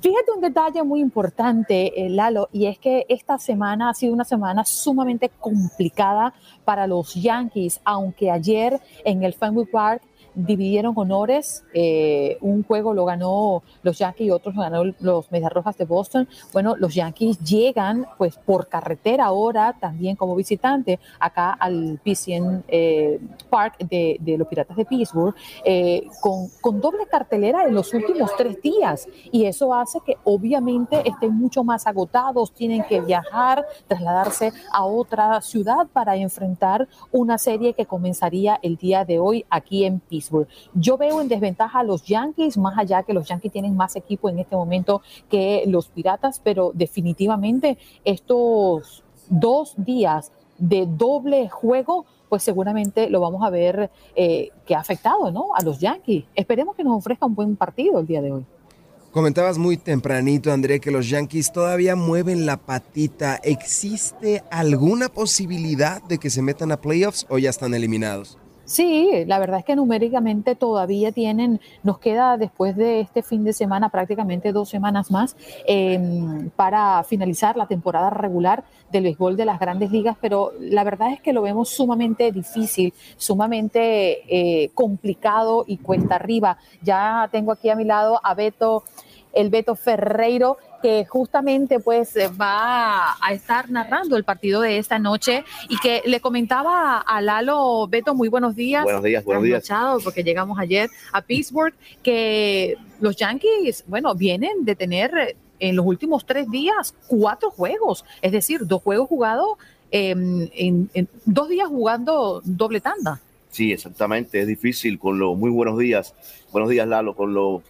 J: Fíjate un detalle muy importante, eh, Lalo, y es que esta semana ha sido una semana sumamente complicada para los Yankees, aunque ayer en el Fenway Park dividieron honores. Eh, un juego lo ganó los Yankees y otros lo ganó los Medias Rojas de Boston. Bueno, los Yankees llegan pues por carretera ahora también como visitante acá al PCN eh, Park de, los Piratas de Pittsburgh eh, con, con doble cartelera en los últimos tres días. Y eso hace que obviamente estén mucho más agotados, tienen que viajar, trasladarse a otra ciudad para enfrentar una serie que comenzaría el día de hoy aquí en Pittsburgh. Yo veo en desventaja a los Yankees, más allá que los Yankees tienen más equipo en este momento que los Piratas, pero definitivamente estos dos días de doble juego, pues seguramente lo vamos a ver eh, que ha afectado ¿no? a los Yankees. Esperemos que nos ofrezca un buen partido el día de hoy.
D: Comentabas muy tempranito, André, que los Yankees todavía mueven la patita. ¿Existe alguna posibilidad de que se metan a playoffs o ya están eliminados?
J: Sí, la verdad es que numéricamente todavía tienen, nos queda después de este fin de semana prácticamente dos semanas más em, para finalizar la temporada regular del béisbol de las grandes ligas, pero la verdad es que lo vemos sumamente difícil, sumamente eh, complicado y cuesta arriba. Ya tengo aquí a mi lado a Beto el Beto Ferreiro, que justamente pues eh, va a estar narrando el partido de esta noche y que le comentaba a Lalo, Beto, muy buenos días.
K: Buenos días, buenos días.
J: Porque llegamos ayer a Pittsburgh, que los Yankees, bueno, vienen de tener eh, en los últimos tres días cuatro juegos, es decir, dos juegos jugados em, en, dos días jugando doble tanda.
K: Sí, exactamente, es difícil con los muy buenos días. Buenos días, Lalo, con los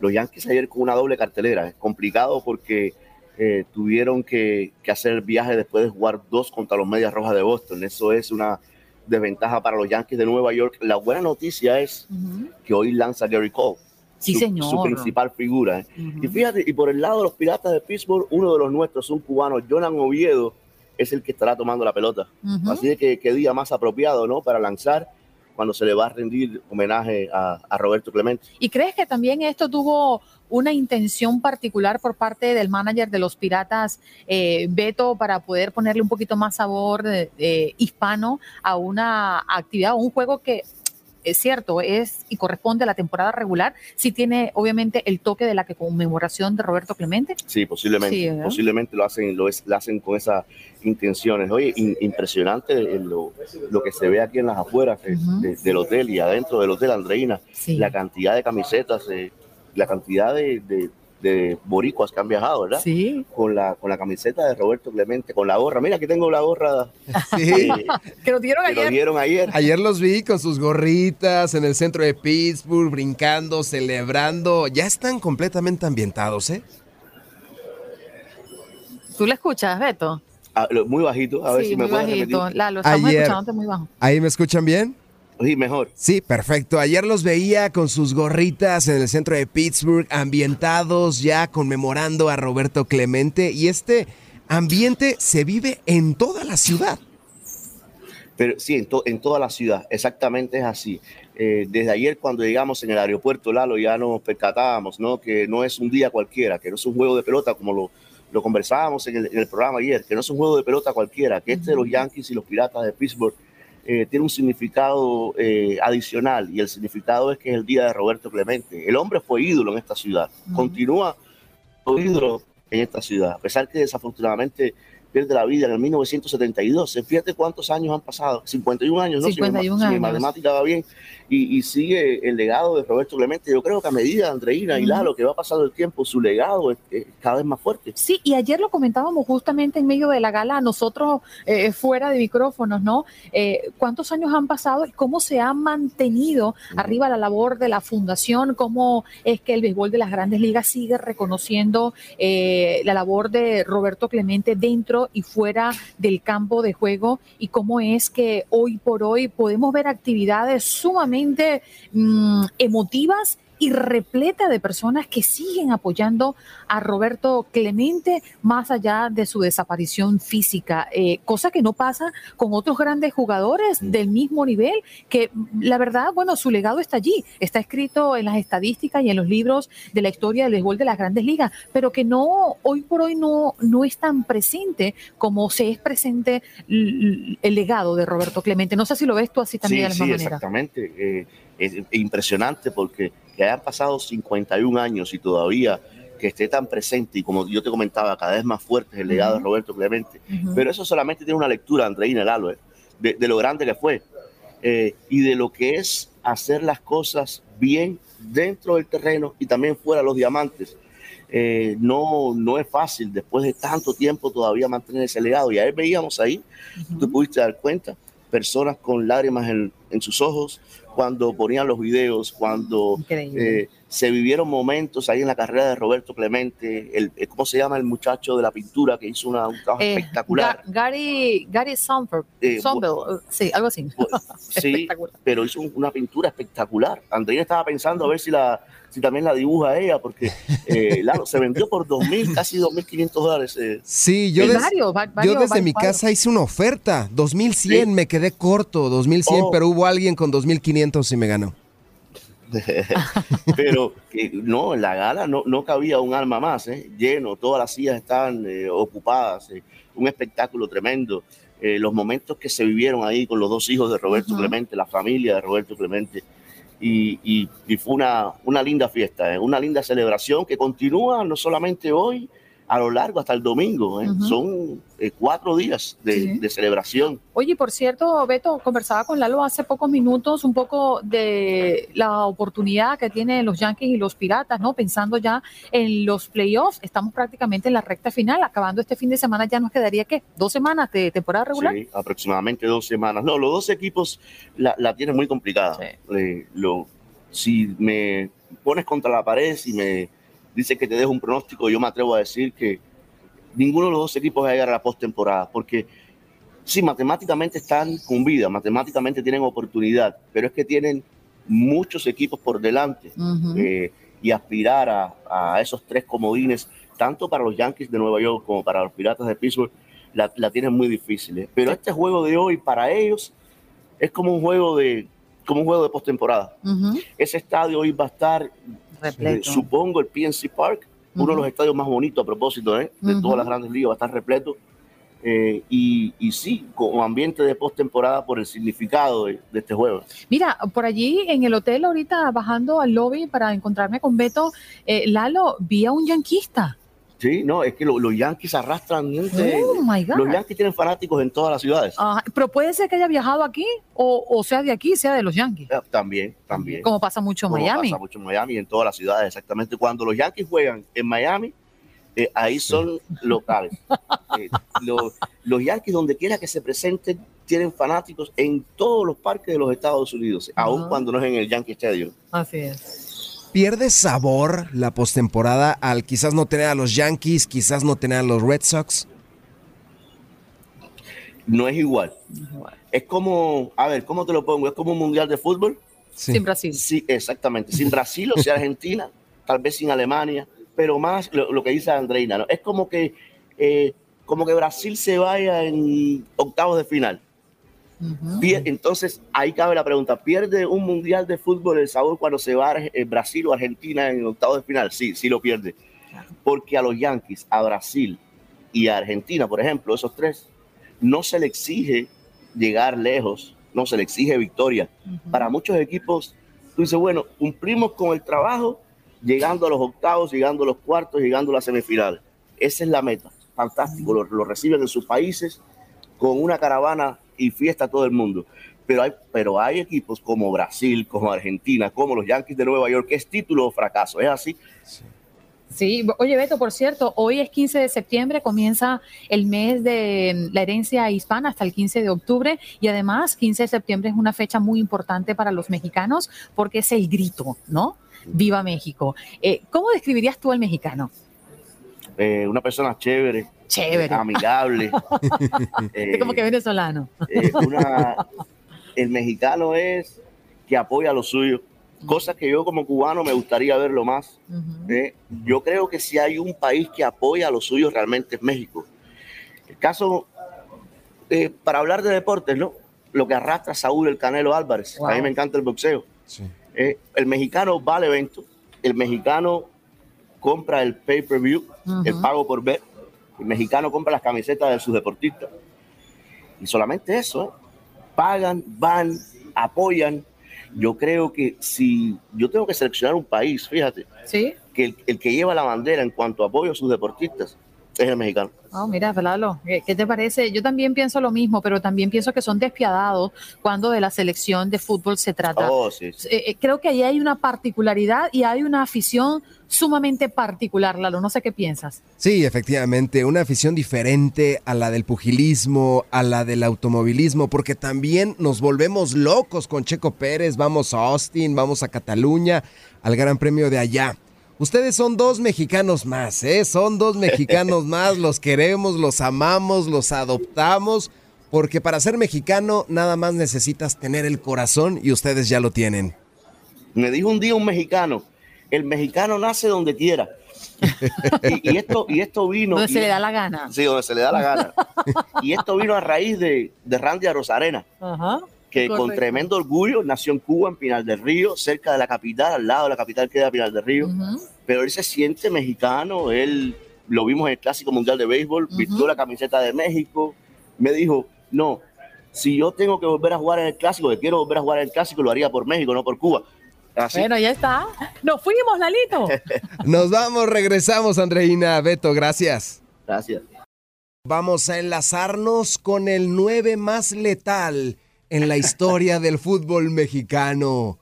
K: los Yankees ayer con una doble cartelera. Es complicado porque eh, tuvieron que, hacer el viaje después de jugar dos contra los Medias Rojas de Boston. Eso es una desventaja para los Yankees de Nueva York. La buena noticia es que hoy lanza Gary Cole.
J: Sí,
K: su,
J: señor.
K: su principal figura. ¿eh? Y fíjate, y por el lado de los Piratas de Pittsburgh, uno de los nuestros, un cubano, Jonan Oviedo, es el que estará tomando la pelota. Así que qué día más apropiado, ¿no? Para lanzar cuando se le va a rendir homenaje a, Roberto Clemente.
A: ¿Y crees que también esto tuvo una intención particular por parte del manager de los Piratas, eh, Beto, para poder ponerle un poquito más sabor hispano a una actividad, a un juego que es cierto, es y corresponde a la temporada regular, si tiene obviamente el toque de la que conmemoración de Roberto Clemente.
K: Sí, posiblemente, posiblemente lo hacen, lo, es, lo hacen con esas intenciones. Oye, impresionante lo, lo, que se ve aquí en las afueras del hotel y adentro del hotel Andreina, la cantidad de camisetas, eh, la cantidad de, de boricuas que han viajado, ¿verdad?
A: Sí.
K: Con la, con la camiseta de Roberto Clemente, con la gorra. Mira, aquí tengo la gorra.
A: Sí. que lo dieron ayer.
K: dieron ayer.
D: Ayer los vi con sus gorritas en el centro de Pittsburgh, brincando, celebrando. Ya están completamente ambientados, ¿eh?
A: ¿Tú le escuchas, Beto?
K: Ah, muy bajito, a ver si me
A: muy bajito. Lalo, estamos escuchándote muy bajo.
D: ¿Ahí me escuchan bien?
K: Sí, mejor.
D: Sí, perfecto. Ayer los veía con sus gorritas en el centro de Pittsburgh, ambientados ya conmemorando a Roberto Clemente y este ambiente se vive en toda la ciudad.
K: Pero sí, en, en toda la ciudad, exactamente es así. Eh, desde ayer cuando llegamos en el aeropuerto Lalo ya nos percatábamos, ¿no? Que no es un día cualquiera, que no es un juego de pelota como lo, lo conversábamos en el, en el programa ayer, que no es un juego de pelota cualquiera, que este de los Yankees y los Piratas de Pittsburgh eh, tiene un significado eh, adicional y el significado es que es el día de Roberto Clemente. El hombre fue ídolo en esta ciudad, continúa ídolo en esta ciudad, a pesar que desafortunadamente pierde la vida en el 1972. Fíjate cuántos años han pasado, 51 años, ¿no?
A: 51 años.
K: Si matemática va bien. Y, sigue el legado de Roberto Clemente. Yo creo que a medida, de Andreina y Lalo, que va pasando el tiempo, su legado es, cada vez más fuerte.
A: Sí, y ayer lo comentábamos justamente en medio de la gala, nosotros eh, fuera de micrófonos, ¿no? Eh, ¿Cuántos años han pasado y cómo se ha mantenido arriba la labor de la fundación? ¿Cómo es que el béisbol de las grandes ligas sigue reconociendo eh, la labor de Roberto Clemente dentro y fuera del campo de juego y cómo es que hoy por hoy podemos ver actividades sumamente mm, emotivas y repleta de personas que siguen apoyando a Roberto Clemente más allá de su desaparición física, eh, cosa que no pasa con otros grandes jugadores del mismo nivel, que la verdad, bueno, su legado está allí, está escrito en las estadísticas y en los libros de la historia del béisbol de las grandes ligas, pero que no, hoy por hoy no, no es tan presente como se es presente el, legado de Roberto Clemente. No sé si lo ves tú así también de la misma
K: sí,
A: manera.
K: Exactamente. Eh, es impresionante porque que hayan pasado 51 años y todavía que esté tan presente y como yo te comentaba, cada vez más fuerte es el legado de Roberto Clemente. Pero eso solamente tiene una lectura, Andreina Lalo, de, de, lo grande que fue eh, y de lo que es hacer las cosas bien dentro del terreno y también fuera los diamantes. Eh, no, no es fácil después de tanto tiempo todavía mantener ese legado. Y ahí veíamos ahí, tú pudiste dar cuenta, personas con lágrimas en, en sus ojos, cuando ponían los videos, cuando eh, se vivieron momentos ahí en la carrera de Roberto Clemente, el, eh, ¿cómo se llama el muchacho de la pintura que hizo una, un trabajo eh, espectacular?
A: Gary, Gary Somber, sí, algo así.
K: sí, pero hizo una pintura espectacular. Andrea estaba pensando a ver si la si también la dibuja ella, porque eh, se vendió por 2.000, casi 2.500 dólares. Eh.
D: Sí, yo, yo desde mi casa hice una oferta, 2.100, me quedé corto, 2.100, pero hubo alguien con 2.500 y me ganó.
K: pero no, en la gala no, no cabía un alma más, ¿eh? lleno, todas las sillas estaban eh, ocupadas, un espectáculo tremendo. los momentos que se vivieron ahí con los dos hijos de Roberto Clemente, la familia de Roberto Clemente, y, fue una, una linda fiesta, ¿eh? una linda celebración que continúa no solamente hoy, a lo largo hasta el domingo. ¿eh? Son eh, cuatro días de, celebración.
A: Oye, por cierto, Beto, conversaba con Lalo hace pocos minutos un poco de la oportunidad que tienen los Yankees y los Piratas, ¿no? Pensando ya en los playoffs, estamos prácticamente en la recta final, acabando este fin de semana ya nos quedaría, ¿qué? ¿Dos semanas de temporada regular?
K: Sí, aproximadamente dos semanas. No, los dos equipos la, la tienen muy complicada. lo, si me pones contra la pared, si me dice que te dejo un pronóstico, yo me atrevo a decir que ninguno de los dos equipos va a llegar a la postemporada, porque sí, matemáticamente están con vida, matemáticamente tienen oportunidad, pero es que tienen muchos equipos por delante eh, y aspirar a, a, esos tres comodines, tanto para los Yankees de Nueva York como para los Piratas de Pittsburgh, la, la tienen muy difícil. Pero este juego de hoy para ellos es como un juego de como un juego de postemporada. Ese estadio hoy va a estar, eh, supongo, el PNC Park, uno de los estadios más bonitos a propósito ¿eh? de todas las grandes ligas, va a estar repleto. Eh, y, y, sí, con ambiente de postemporada por el significado de, este juego.
A: Mira, por allí en el hotel, ahorita bajando al lobby para encontrarme con Beto, eh, Lalo, vi a un yanquista.
K: Sí, no, es que los Yankees arrastran gente. Oh, los Yankees tienen fanáticos en todas las ciudades.
A: pero puede ser que haya viajado aquí o, sea de aquí, sea de los Yankees.
K: Eh, también, también.
A: Como pasa mucho en Miami.
K: Pasa mucho en Miami, en todas las ciudades, exactamente. Cuando los Yankees juegan en Miami, eh, ahí son locales. Eh, los, Yankees, donde quiera que se presenten, tienen fanáticos en todos los parques de los Estados Unidos, aun cuando no es en el Yankee Stadium.
A: Así es.
D: ¿Pierde sabor la postemporada al quizás no tener a los Yankees, quizás no tener a los Red Sox?
K: No es igual. Es como, a ver, ¿cómo te lo pongo? Es como un mundial de fútbol.
A: Sin Brasil.
K: Sí, exactamente. Sin Brasil o sea Argentina, tal vez sin Alemania, pero más lo, que dice Andreina, ¿no? Es como que, eh, como que Brasil se vaya en octavos de final. Entonces, ahí cabe la pregunta, ¿pierde un mundial de fútbol el sabor cuando se va a eh, Brasil o Argentina en octavo de final? Sí, sí lo pierde. Porque a los Yankees, a Brasil y a Argentina, por ejemplo, esos tres, no se le exige llegar lejos, no se le exige victoria. Para muchos equipos, tú dices, bueno, cumplimos con el trabajo llegando a los octavos, llegando a los cuartos, llegando a las semifinales. Esa es la meta. Fantástico, lo reciben en sus países con una caravana y fiesta todo el mundo. Pero hay, pero hay equipos como Brasil, como Argentina, como los Yankees de Nueva York, que es título o fracaso. ¿Es así?
A: Sí. oye Beto, por cierto, hoy es 15 de septiembre, comienza el mes de la herencia hispana hasta el 15 de octubre y además 15 de septiembre es una fecha muy importante para los mexicanos porque es el grito, ¿no? Viva México. Eh, ¿Cómo describirías tú al mexicano?
K: Eh, una persona chévere,
A: Chévere.
K: amigable.
A: es como que venezolano.
K: Eh, el mexicano es que apoya a lo suyo, cosas que yo como cubano me gustaría verlo más. Eh, yo creo que si hay un país que apoya a lo suyo realmente es México. El caso, eh, para hablar de deportes, ¿no? Lo que arrastra Saúl el Canelo Álvarez. A mí me encanta el boxeo. el mexicano va al evento, el mexicano compra el pay-per-view, el pago por ver, el mexicano compra las camisetas de sus deportistas. Y solamente eso, ¿eh? pagan, van, apoyan. Yo creo que si yo tengo que seleccionar un país, fíjate,
A: ¿Sí?
K: que el, que lleva la bandera en cuanto a apoyo a sus deportistas es el mexicano.
A: Oh, mira, Lalo, ¿qué te parece? Yo también pienso lo mismo, pero también pienso que son despiadados cuando de la selección de fútbol se trata.
K: Oh, sí,
A: eh, eh, creo que ahí hay una particularidad y hay una afición sumamente particular, Lalo. No sé qué piensas.
D: Sí, efectivamente, una afición diferente a la del pugilismo, a la del automovilismo, porque también nos volvemos locos con Checo Pérez, vamos a Austin, vamos a Cataluña, al Gran Premio de allá. Ustedes son dos mexicanos más, ¿eh? Son dos mexicanos más, los queremos, los amamos, los adoptamos, porque para ser mexicano nada más necesitas tener el corazón y ustedes ya lo tienen.
K: Me dijo un día un mexicano, el mexicano nace donde quiera. y, esto, y esto vino...
A: Donde se le da la gana.
K: Sí, donde se le da la gana. y esto vino a raíz de, de Randy Rosarena. Ajá que con tremendo orgullo nació en Cuba, en Pinal del Río, cerca de la capital, al lado de la capital queda Pinal del Río, pero él se siente mexicano, él lo vimos en el Clásico Mundial de Béisbol, vistió la camiseta de México, me dijo, no, si yo tengo que volver a jugar en el Clásico, que quiero volver a jugar en el Clásico, lo haría por México, no por Cuba.
A: Bueno, ya está. Nos fuimos, Lalito.
D: Nos vamos, regresamos, Andreina. Beto, gracias.
K: Gracias.
D: Vamos a enlazarnos con el 9 más letal en la historia del fútbol mexicano.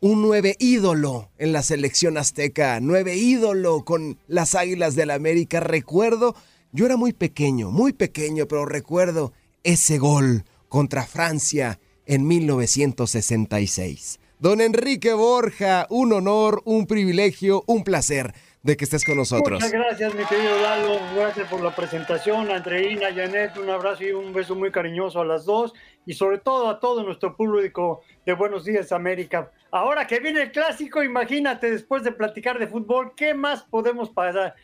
D: Un nueve ídolo en la selección azteca, nueve ídolo con las Águilas del la América. Recuerdo, yo era muy pequeño, muy pequeño, pero recuerdo ese gol contra Francia en 1966. Don Enrique Borja, un honor, un privilegio, un placer de que estés con nosotros.
L: Muchas gracias, mi querido Lalo. Gracias por la presentación. Andreina, Janet, un abrazo y un beso muy cariñoso a las dos y sobre todo a todo nuestro público de Buenos Días América. Ahora que viene el clásico, imagínate, después de platicar de fútbol, ¿qué más podemos pasar?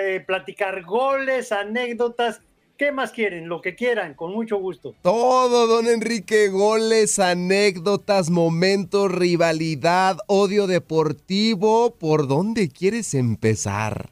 L: Eh, platicar goles, anécdotas, ¿Qué más quieren? Lo que quieran, con mucho gusto.
D: Todo, don Enrique, goles, anécdotas, momentos, rivalidad, odio deportivo. ¿Por dónde quieres empezar?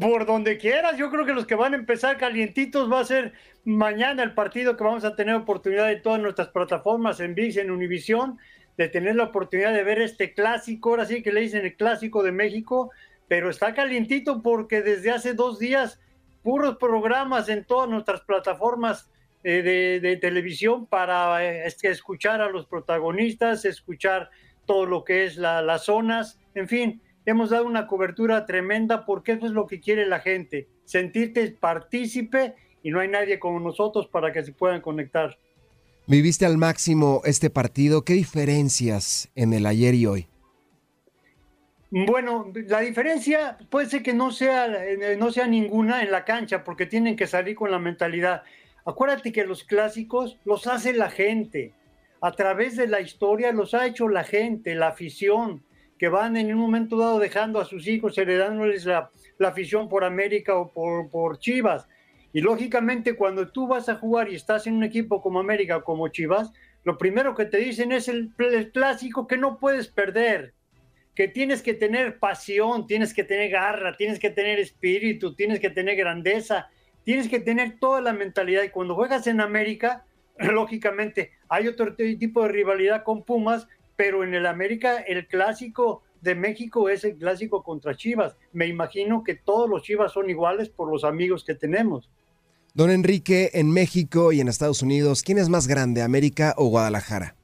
L: Por donde quieras, yo creo que los que van a empezar calientitos va a ser mañana el partido que vamos a tener oportunidad de todas nuestras plataformas, en VIX, en Univisión, de tener la oportunidad de ver este clásico, ahora sí que le dicen el clásico de México, pero está calientito porque desde hace dos días puros programas en todas nuestras plataformas eh, de, televisión para eh, escuchar a los protagonistas, escuchar todo lo que es las zonas, en fin, hemos dado una cobertura tremenda porque eso es lo que quiere la gente, sentirte partícipe y no hay nadie como nosotros para que se puedan conectar.
D: Viviste al máximo este partido, ¿qué diferencias en el ayer y hoy?
L: Bueno, la diferencia puede ser que no sea, eh, no sea ninguna en la cancha, porque tienen que salir con la mentalidad. Acuérdate que los clásicos los hace la gente. A través de la historia los ha hecho la gente, la afición, que van en un momento dado dejando a sus hijos, heredándoles la, la afición por América o por, por Chivas. Y lógicamente cuando tú vas a jugar y estás en un equipo como América como Chivas, lo primero que te dicen es el, el clásico que no puedes perder que tienes que tener pasión, tienes que tener garra, tienes que tener espíritu, tienes que tener grandeza, tienes que tener toda la mentalidad. Y cuando juegas en América, lógicamente hay otro tipo de rivalidad con Pumas, pero en el América el clásico de México es el clásico contra Chivas. Me imagino que todos los Chivas son iguales por los amigos que tenemos.
D: Don Enrique, en México y en Estados Unidos, ¿quién es más grande, América o Guadalajara?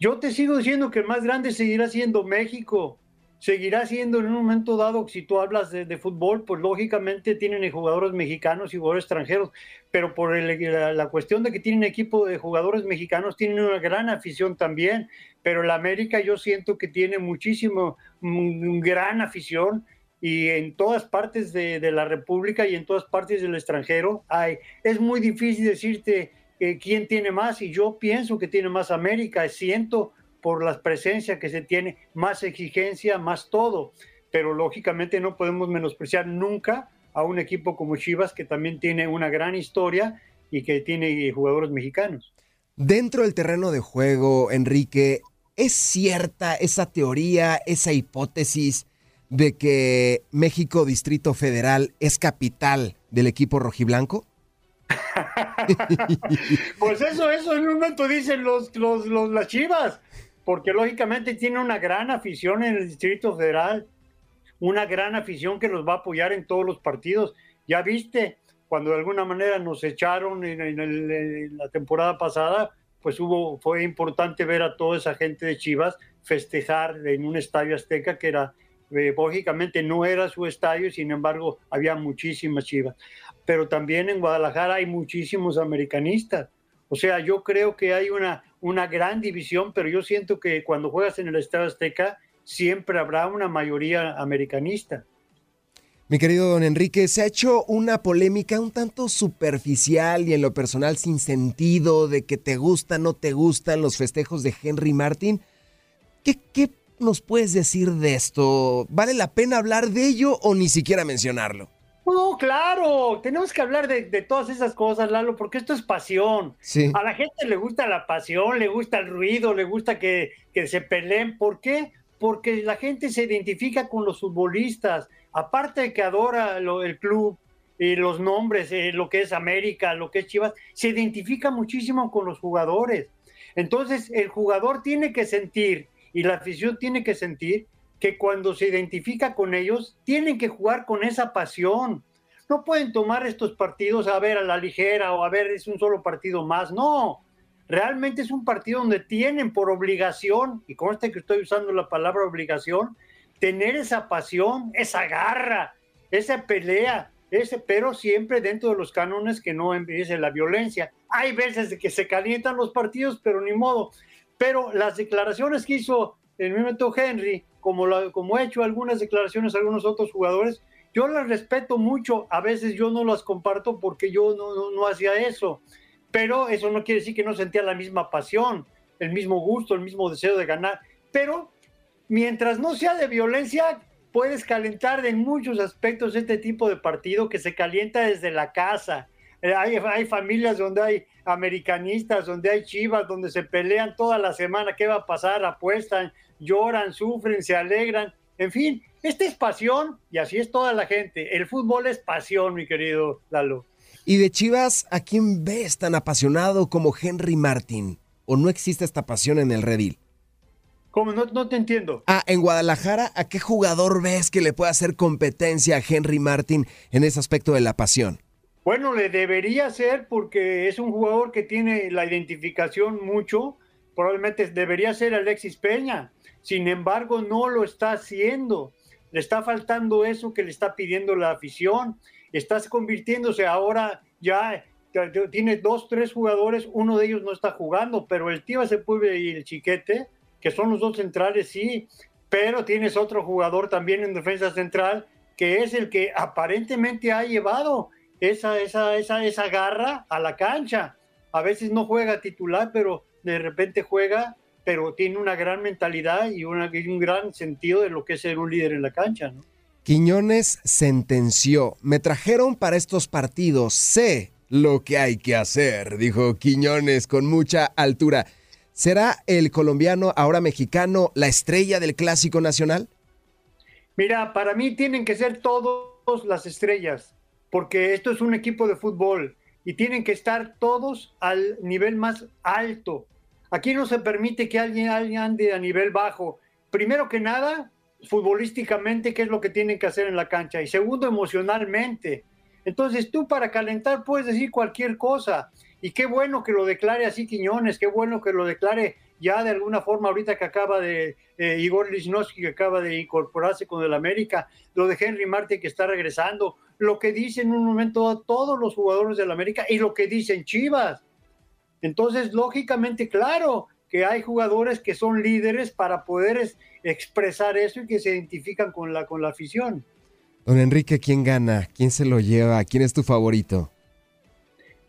L: Yo te sigo diciendo que el más grande seguirá siendo México, seguirá siendo en un momento dado, si tú hablas de, fútbol, pues lógicamente tienen jugadores mexicanos y jugadores extranjeros, pero por la, cuestión de que tienen equipo de jugadores mexicanos, tienen una gran afición también, pero el América yo siento que tiene muchísimo, gran afición y en todas partes de, de, la República y en todas partes del extranjero hay, es muy difícil decirte quién tiene más y yo pienso que tiene más América, siento por la presencia que se tiene, más exigencia, más todo, pero lógicamente no podemos menospreciar nunca a un equipo como Chivas que también tiene una gran historia y que tiene jugadores mexicanos.
D: Dentro del terreno de juego, Enrique, ¿es cierta esa teoría, esa hipótesis de que México Distrito Federal es capital del equipo rojiblanco?
L: pues eso, eso en un momento dicen los, los, las chivas, porque lógicamente tiene una gran afición en el Distrito Federal, una gran afición que los va a apoyar en todos los partidos. Ya viste, cuando de alguna manera nos echaron en, la temporada pasada, pues hubo, fue importante ver a toda esa gente de Chivas festejar en un estadio azteca que era, eh, lógicamente no era su estadio, sin embargo había muchísimas Chivas pero también en Guadalajara hay muchísimos americanistas. O sea, yo creo que hay una, una gran división, pero yo siento que cuando juegas en el Estado Azteca siempre habrá una mayoría americanista.
D: Mi querido don Enrique, se ha hecho una polémica un tanto superficial y en lo personal sin sentido de que te gustan, no te gustan los festejos de Henry Martin. ¿Qué, ¿Qué nos puedes decir de esto? ¿Vale la pena hablar de ello o ni siquiera mencionarlo?
L: No, claro, tenemos que hablar de, todas esas cosas, Lalo, porque esto es pasión. A la gente le gusta la pasión, le gusta el ruido, le gusta que, se peleen. ¿Por qué? Porque la gente se identifica con los futbolistas, aparte de que adora el club y los nombres, eh, lo que es América, lo que es Chivas, se identifica muchísimo con los jugadores. Entonces, el jugador tiene que sentir y la afición tiene que sentir que cuando se identifica con ellos, tienen que jugar con esa pasión. No pueden tomar estos partidos a ver a la ligera o a ver es un solo partido más. No, realmente es un partido donde tienen por obligación, y con este que estoy usando la palabra obligación, tener esa pasión, esa garra, esa pelea, ese, pero siempre dentro de los cánones que no empiece la violencia. Hay veces que se calientan los partidos, pero ni modo. Pero las declaraciones que hizo el momento Henry como, como he hecho algunas declaraciones a algunos otros jugadores, yo las respeto mucho, a veces yo no las comparto porque yo no, no, hacía eso, pero eso no quiere decir que no sentía la misma pasión, el mismo gusto, el mismo deseo de ganar, pero mientras no sea de violencia, puedes calentar en muchos aspectos este tipo de partido que se calienta desde la casa, Eh, hay, familias donde hay americanistas, donde hay chivas, donde se pelean toda la semana, ¿qué va a pasar? Apuestan, lloran, sufren, se alegran. En fin, esta es pasión y así es toda la gente. El fútbol es pasión, mi querido Lalo.
D: Y de Chivas, ¿a quién ves tan apasionado como Henry Martin? ¿O no existe esta pasión en el redil?
L: ¿Cómo? No, no te entiendo.
D: Ah, en Guadalajara, ¿a qué jugador ves que le pueda hacer competencia a Henry Martin en ese aspecto de la pasión?
L: Bueno, le debería ser porque es un jugador que tiene la identificación mucho. Probablemente debería ser Alexis Peña. Sin embargo, no lo está haciendo. Le está faltando eso que le está pidiendo la afición. Estás convirtiéndose ahora ya tiene dos, tres jugadores, uno de ellos no está jugando, pero el Tiva Sepúlveda y el Chiquete, que son los dos centrales, sí, pero tienes otro jugador también en defensa central, que es el que aparentemente ha llevado esa, esa, esa, esa garra a la cancha. A veces no juega titular, pero de repente juega, pero tiene una gran mentalidad y, una, un gran sentido de lo que es ser un líder en la cancha. ¿no?
D: Quiñones sentenció, me trajeron para estos partidos, sé lo que hay que hacer, dijo Quiñones con mucha altura. ¿Será el colombiano, ahora mexicano, la estrella del clásico nacional?
L: Mira, para mí tienen que ser todos las estrellas porque esto es un equipo de fútbol y tienen que estar todos al nivel más alto. Aquí no se permite que alguien, ande a nivel bajo. Primero que nada, futbolísticamente, qué es lo que tienen que hacer en la cancha. Y segundo, emocionalmente. Entonces tú para calentar puedes decir cualquier cosa. Y qué bueno que lo declare así Quiñones, qué bueno que lo declare ya de alguna forma ahorita que acaba de eh, Igor Lichnowsky que acaba de incorporarse con el América, lo de Henry Martin que está regresando, lo que dicen en un momento todos los jugadores del América y lo que dicen Chivas. Entonces, lógicamente, claro que hay jugadores que son líderes para poder expresar eso y que se identifican con la, con la afición.
D: Don Enrique, ¿quién gana? ¿Quién se lo lleva? ¿Quién es tu favorito?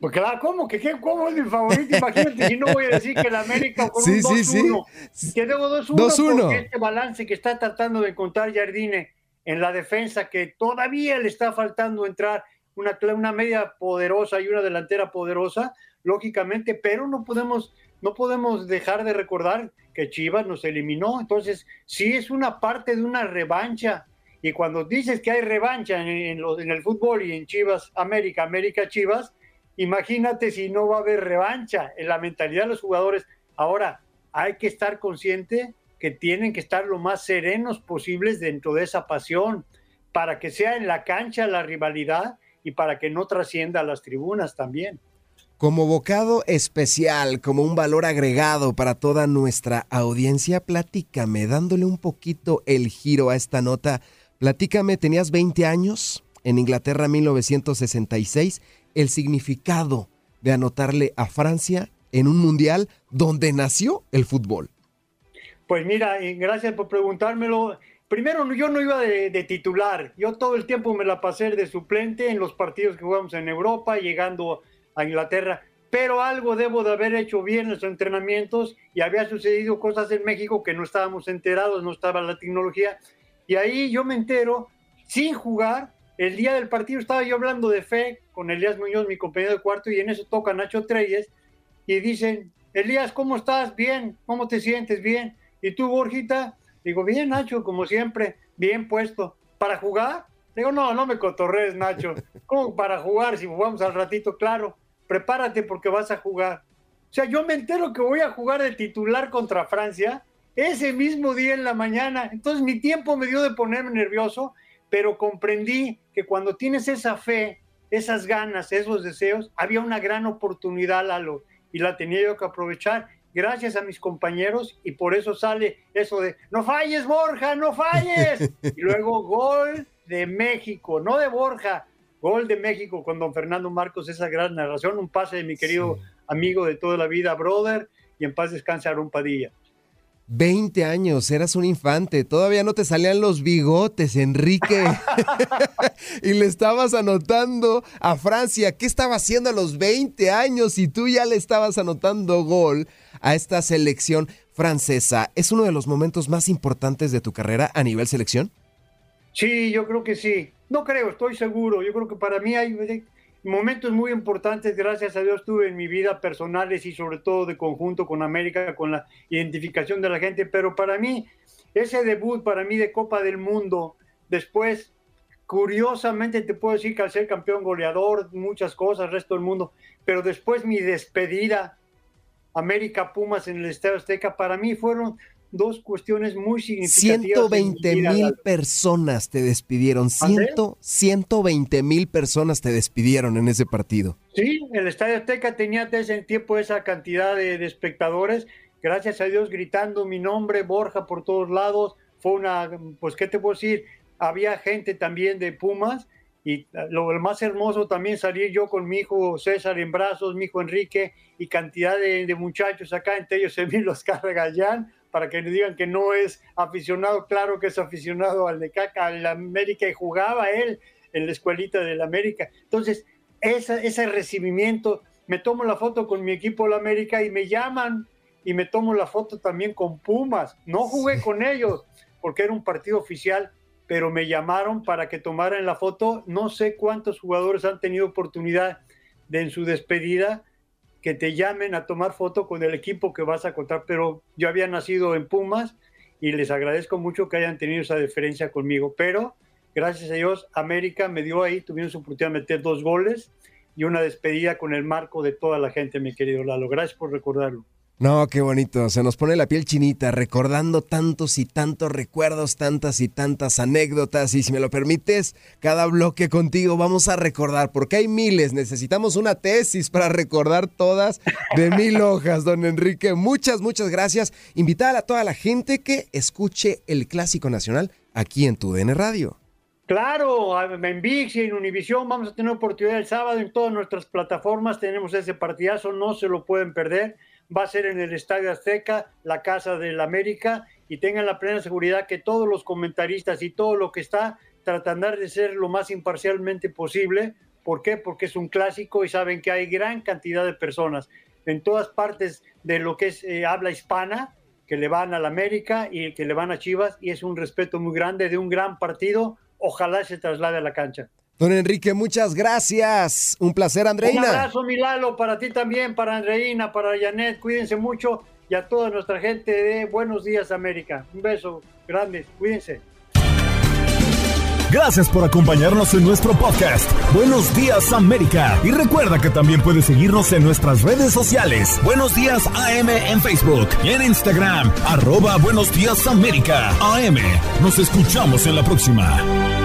L: Pues claro, ¿cómo? ¿Qué, ¿Cómo es mi favorito? Imagínate si no voy a decir que el América con un 2-1. Sí, Que debo 2-1 porque este balance que está tratando de encontrar Jardine en la defensa, que todavía le está faltando entrar una, una media poderosa y una delantera poderosa, lógicamente, pero no podemos, no podemos dejar de recordar que Chivas nos eliminó. Entonces, sí es una parte de una revancha. Y cuando dices que hay revancha en, en el fútbol y en Chivas América, América Chivas, Imagínate si no va a haber revancha en la mentalidad de los jugadores. Ahora, hay que estar consciente que tienen que estar lo más serenos posibles dentro de esa pasión para que sea en la cancha la rivalidad y para que no trascienda a las tribunas también.
D: Como bocado especial, como un valor agregado para toda nuestra audiencia, platícame, dándole un poquito el giro a esta nota, platícame, tenías 20 años en Inglaterra 1966 el significado de anotarle a Francia en un mundial donde nació el fútbol?
L: Pues mira, gracias por preguntármelo. Primero, yo no iba de, titular, yo todo el tiempo me la pasé de suplente en los partidos que jugamos en Europa, llegando a Inglaterra, pero algo debo de haber hecho bien en los entrenamientos y había sucedido cosas en México que no estábamos enterados, no estaba la tecnología, y ahí yo me entero, sin jugar, el día del partido estaba yo hablando de fe con Elías Muñoz, mi compañero de cuarto, y en eso toca Nacho Treyes y dicen, Elías, ¿cómo estás? Bien, ¿cómo te sientes? Bien. ¿Y tú, Borjita? Digo, bien, Nacho, como siempre, bien puesto. ¿Para jugar? Digo, no, no me cotorrees, Nacho. ¿Cómo para jugar? Si jugamos al ratito, claro, prepárate porque vas a jugar. O sea, yo me entero que voy a jugar de titular contra Francia ese mismo día en la mañana. Entonces mi tiempo me dio de ponerme nervioso pero comprendí que cuando tienes esa fe, esas ganas, esos deseos, había una gran oportunidad, Lalo, y la tenía yo que aprovechar gracias a mis compañeros y por eso sale eso de, no falles Borja, no falles. y luego gol de México, no de Borja, gol de México con don Fernando Marcos, esa gran narración, un pase de mi querido amigo de toda la vida, brother, y en paz descanse un Padilla.
D: 20 años, eras un infante, todavía no te salían los bigotes, Enrique. y le estabas anotando a Francia. ¿Qué estaba haciendo a los 20 años y tú ya le estabas anotando gol a esta selección francesa? ¿Es uno de los momentos más importantes de tu carrera a nivel selección?
L: Sí, yo creo que sí. No creo, estoy seguro. Yo creo que para mí hay momentos muy importantes, gracias a Dios, tuve en mi vida personales y sobre todo de conjunto con América, con la identificación de la gente, pero para mí, ese debut para mí de Copa del Mundo, después, curiosamente te puedo decir que al ser campeón goleador, muchas cosas, resto del mundo, pero después mi despedida, América Pumas en el Estadio Azteca, para mí fueron dos cuestiones muy significativas.
D: 120 mil personas te despidieron. Ciento, 120 mil personas te despidieron en ese partido.
L: Sí, el Estadio Azteca tenía desde ese tiempo esa cantidad de, de, espectadores. Gracias a Dios gritando mi nombre, Borja, por todos lados. Fue una, pues, ¿qué te puedo decir? Había gente también de Pumas. Y lo más hermoso también salir yo con mi hijo César en brazos, mi hijo Enrique y cantidad de, de muchachos acá, entre ellos Emilio Oscar Gallán, para que le digan que no es aficionado, claro que es aficionado al Necaxa, al América y jugaba él en la escuelita del América. Entonces, esa, ese recibimiento, me tomo la foto con mi equipo del América y me llaman y me tomo la foto también con Pumas. No jugué con ellos porque era un partido oficial, pero me llamaron para que tomaran la foto. No sé cuántos jugadores han tenido oportunidad de en su despedida que te llamen a tomar foto con el equipo que vas a contar, pero yo había nacido en Pumas y les agradezco mucho que hayan tenido esa diferencia conmigo, pero gracias a Dios América me dio ahí, tuvieron su oportunidad de meter dos goles y una despedida con el marco de toda la gente, mi querido Lalo. Gracias por recordarlo.
D: No, qué bonito. Se nos pone la piel chinita recordando tantos y tantos recuerdos, tantas y tantas anécdotas. Y si me lo permites, cada bloque contigo vamos a recordar, porque hay miles. Necesitamos una tesis para recordar todas de mil hojas, don Enrique. Muchas, muchas gracias. Invitar a toda la gente que escuche el Clásico Nacional aquí en tu DN Radio.
L: Claro, en VIX y en Univisión vamos a tener oportunidad el sábado en todas nuestras plataformas. Tenemos ese partidazo, no se lo pueden perder va a ser en el Estadio Azteca, la Casa del América, y tengan la plena seguridad que todos los comentaristas y todo lo que está tratando de ser lo más imparcialmente posible. ¿Por qué? Porque es un clásico y saben que hay gran cantidad de personas en todas partes de lo que es eh, habla hispana que le van a la América y que le van a Chivas y es un respeto muy grande de un gran partido. Ojalá se traslade a la cancha.
D: Don Enrique, muchas gracias. Un placer, Andreina.
L: Un abrazo, Milalo, para ti también, para Andreina, para Janet. Cuídense mucho y a toda nuestra gente de Buenos Días, América. Un beso grande. Cuídense.
B: Gracias por acompañarnos en nuestro podcast. Buenos días América. Y recuerda que también puedes seguirnos en nuestras redes sociales. Buenos días AM en Facebook y en Instagram. Arroba Buenos días América. AM. Nos escuchamos en la próxima.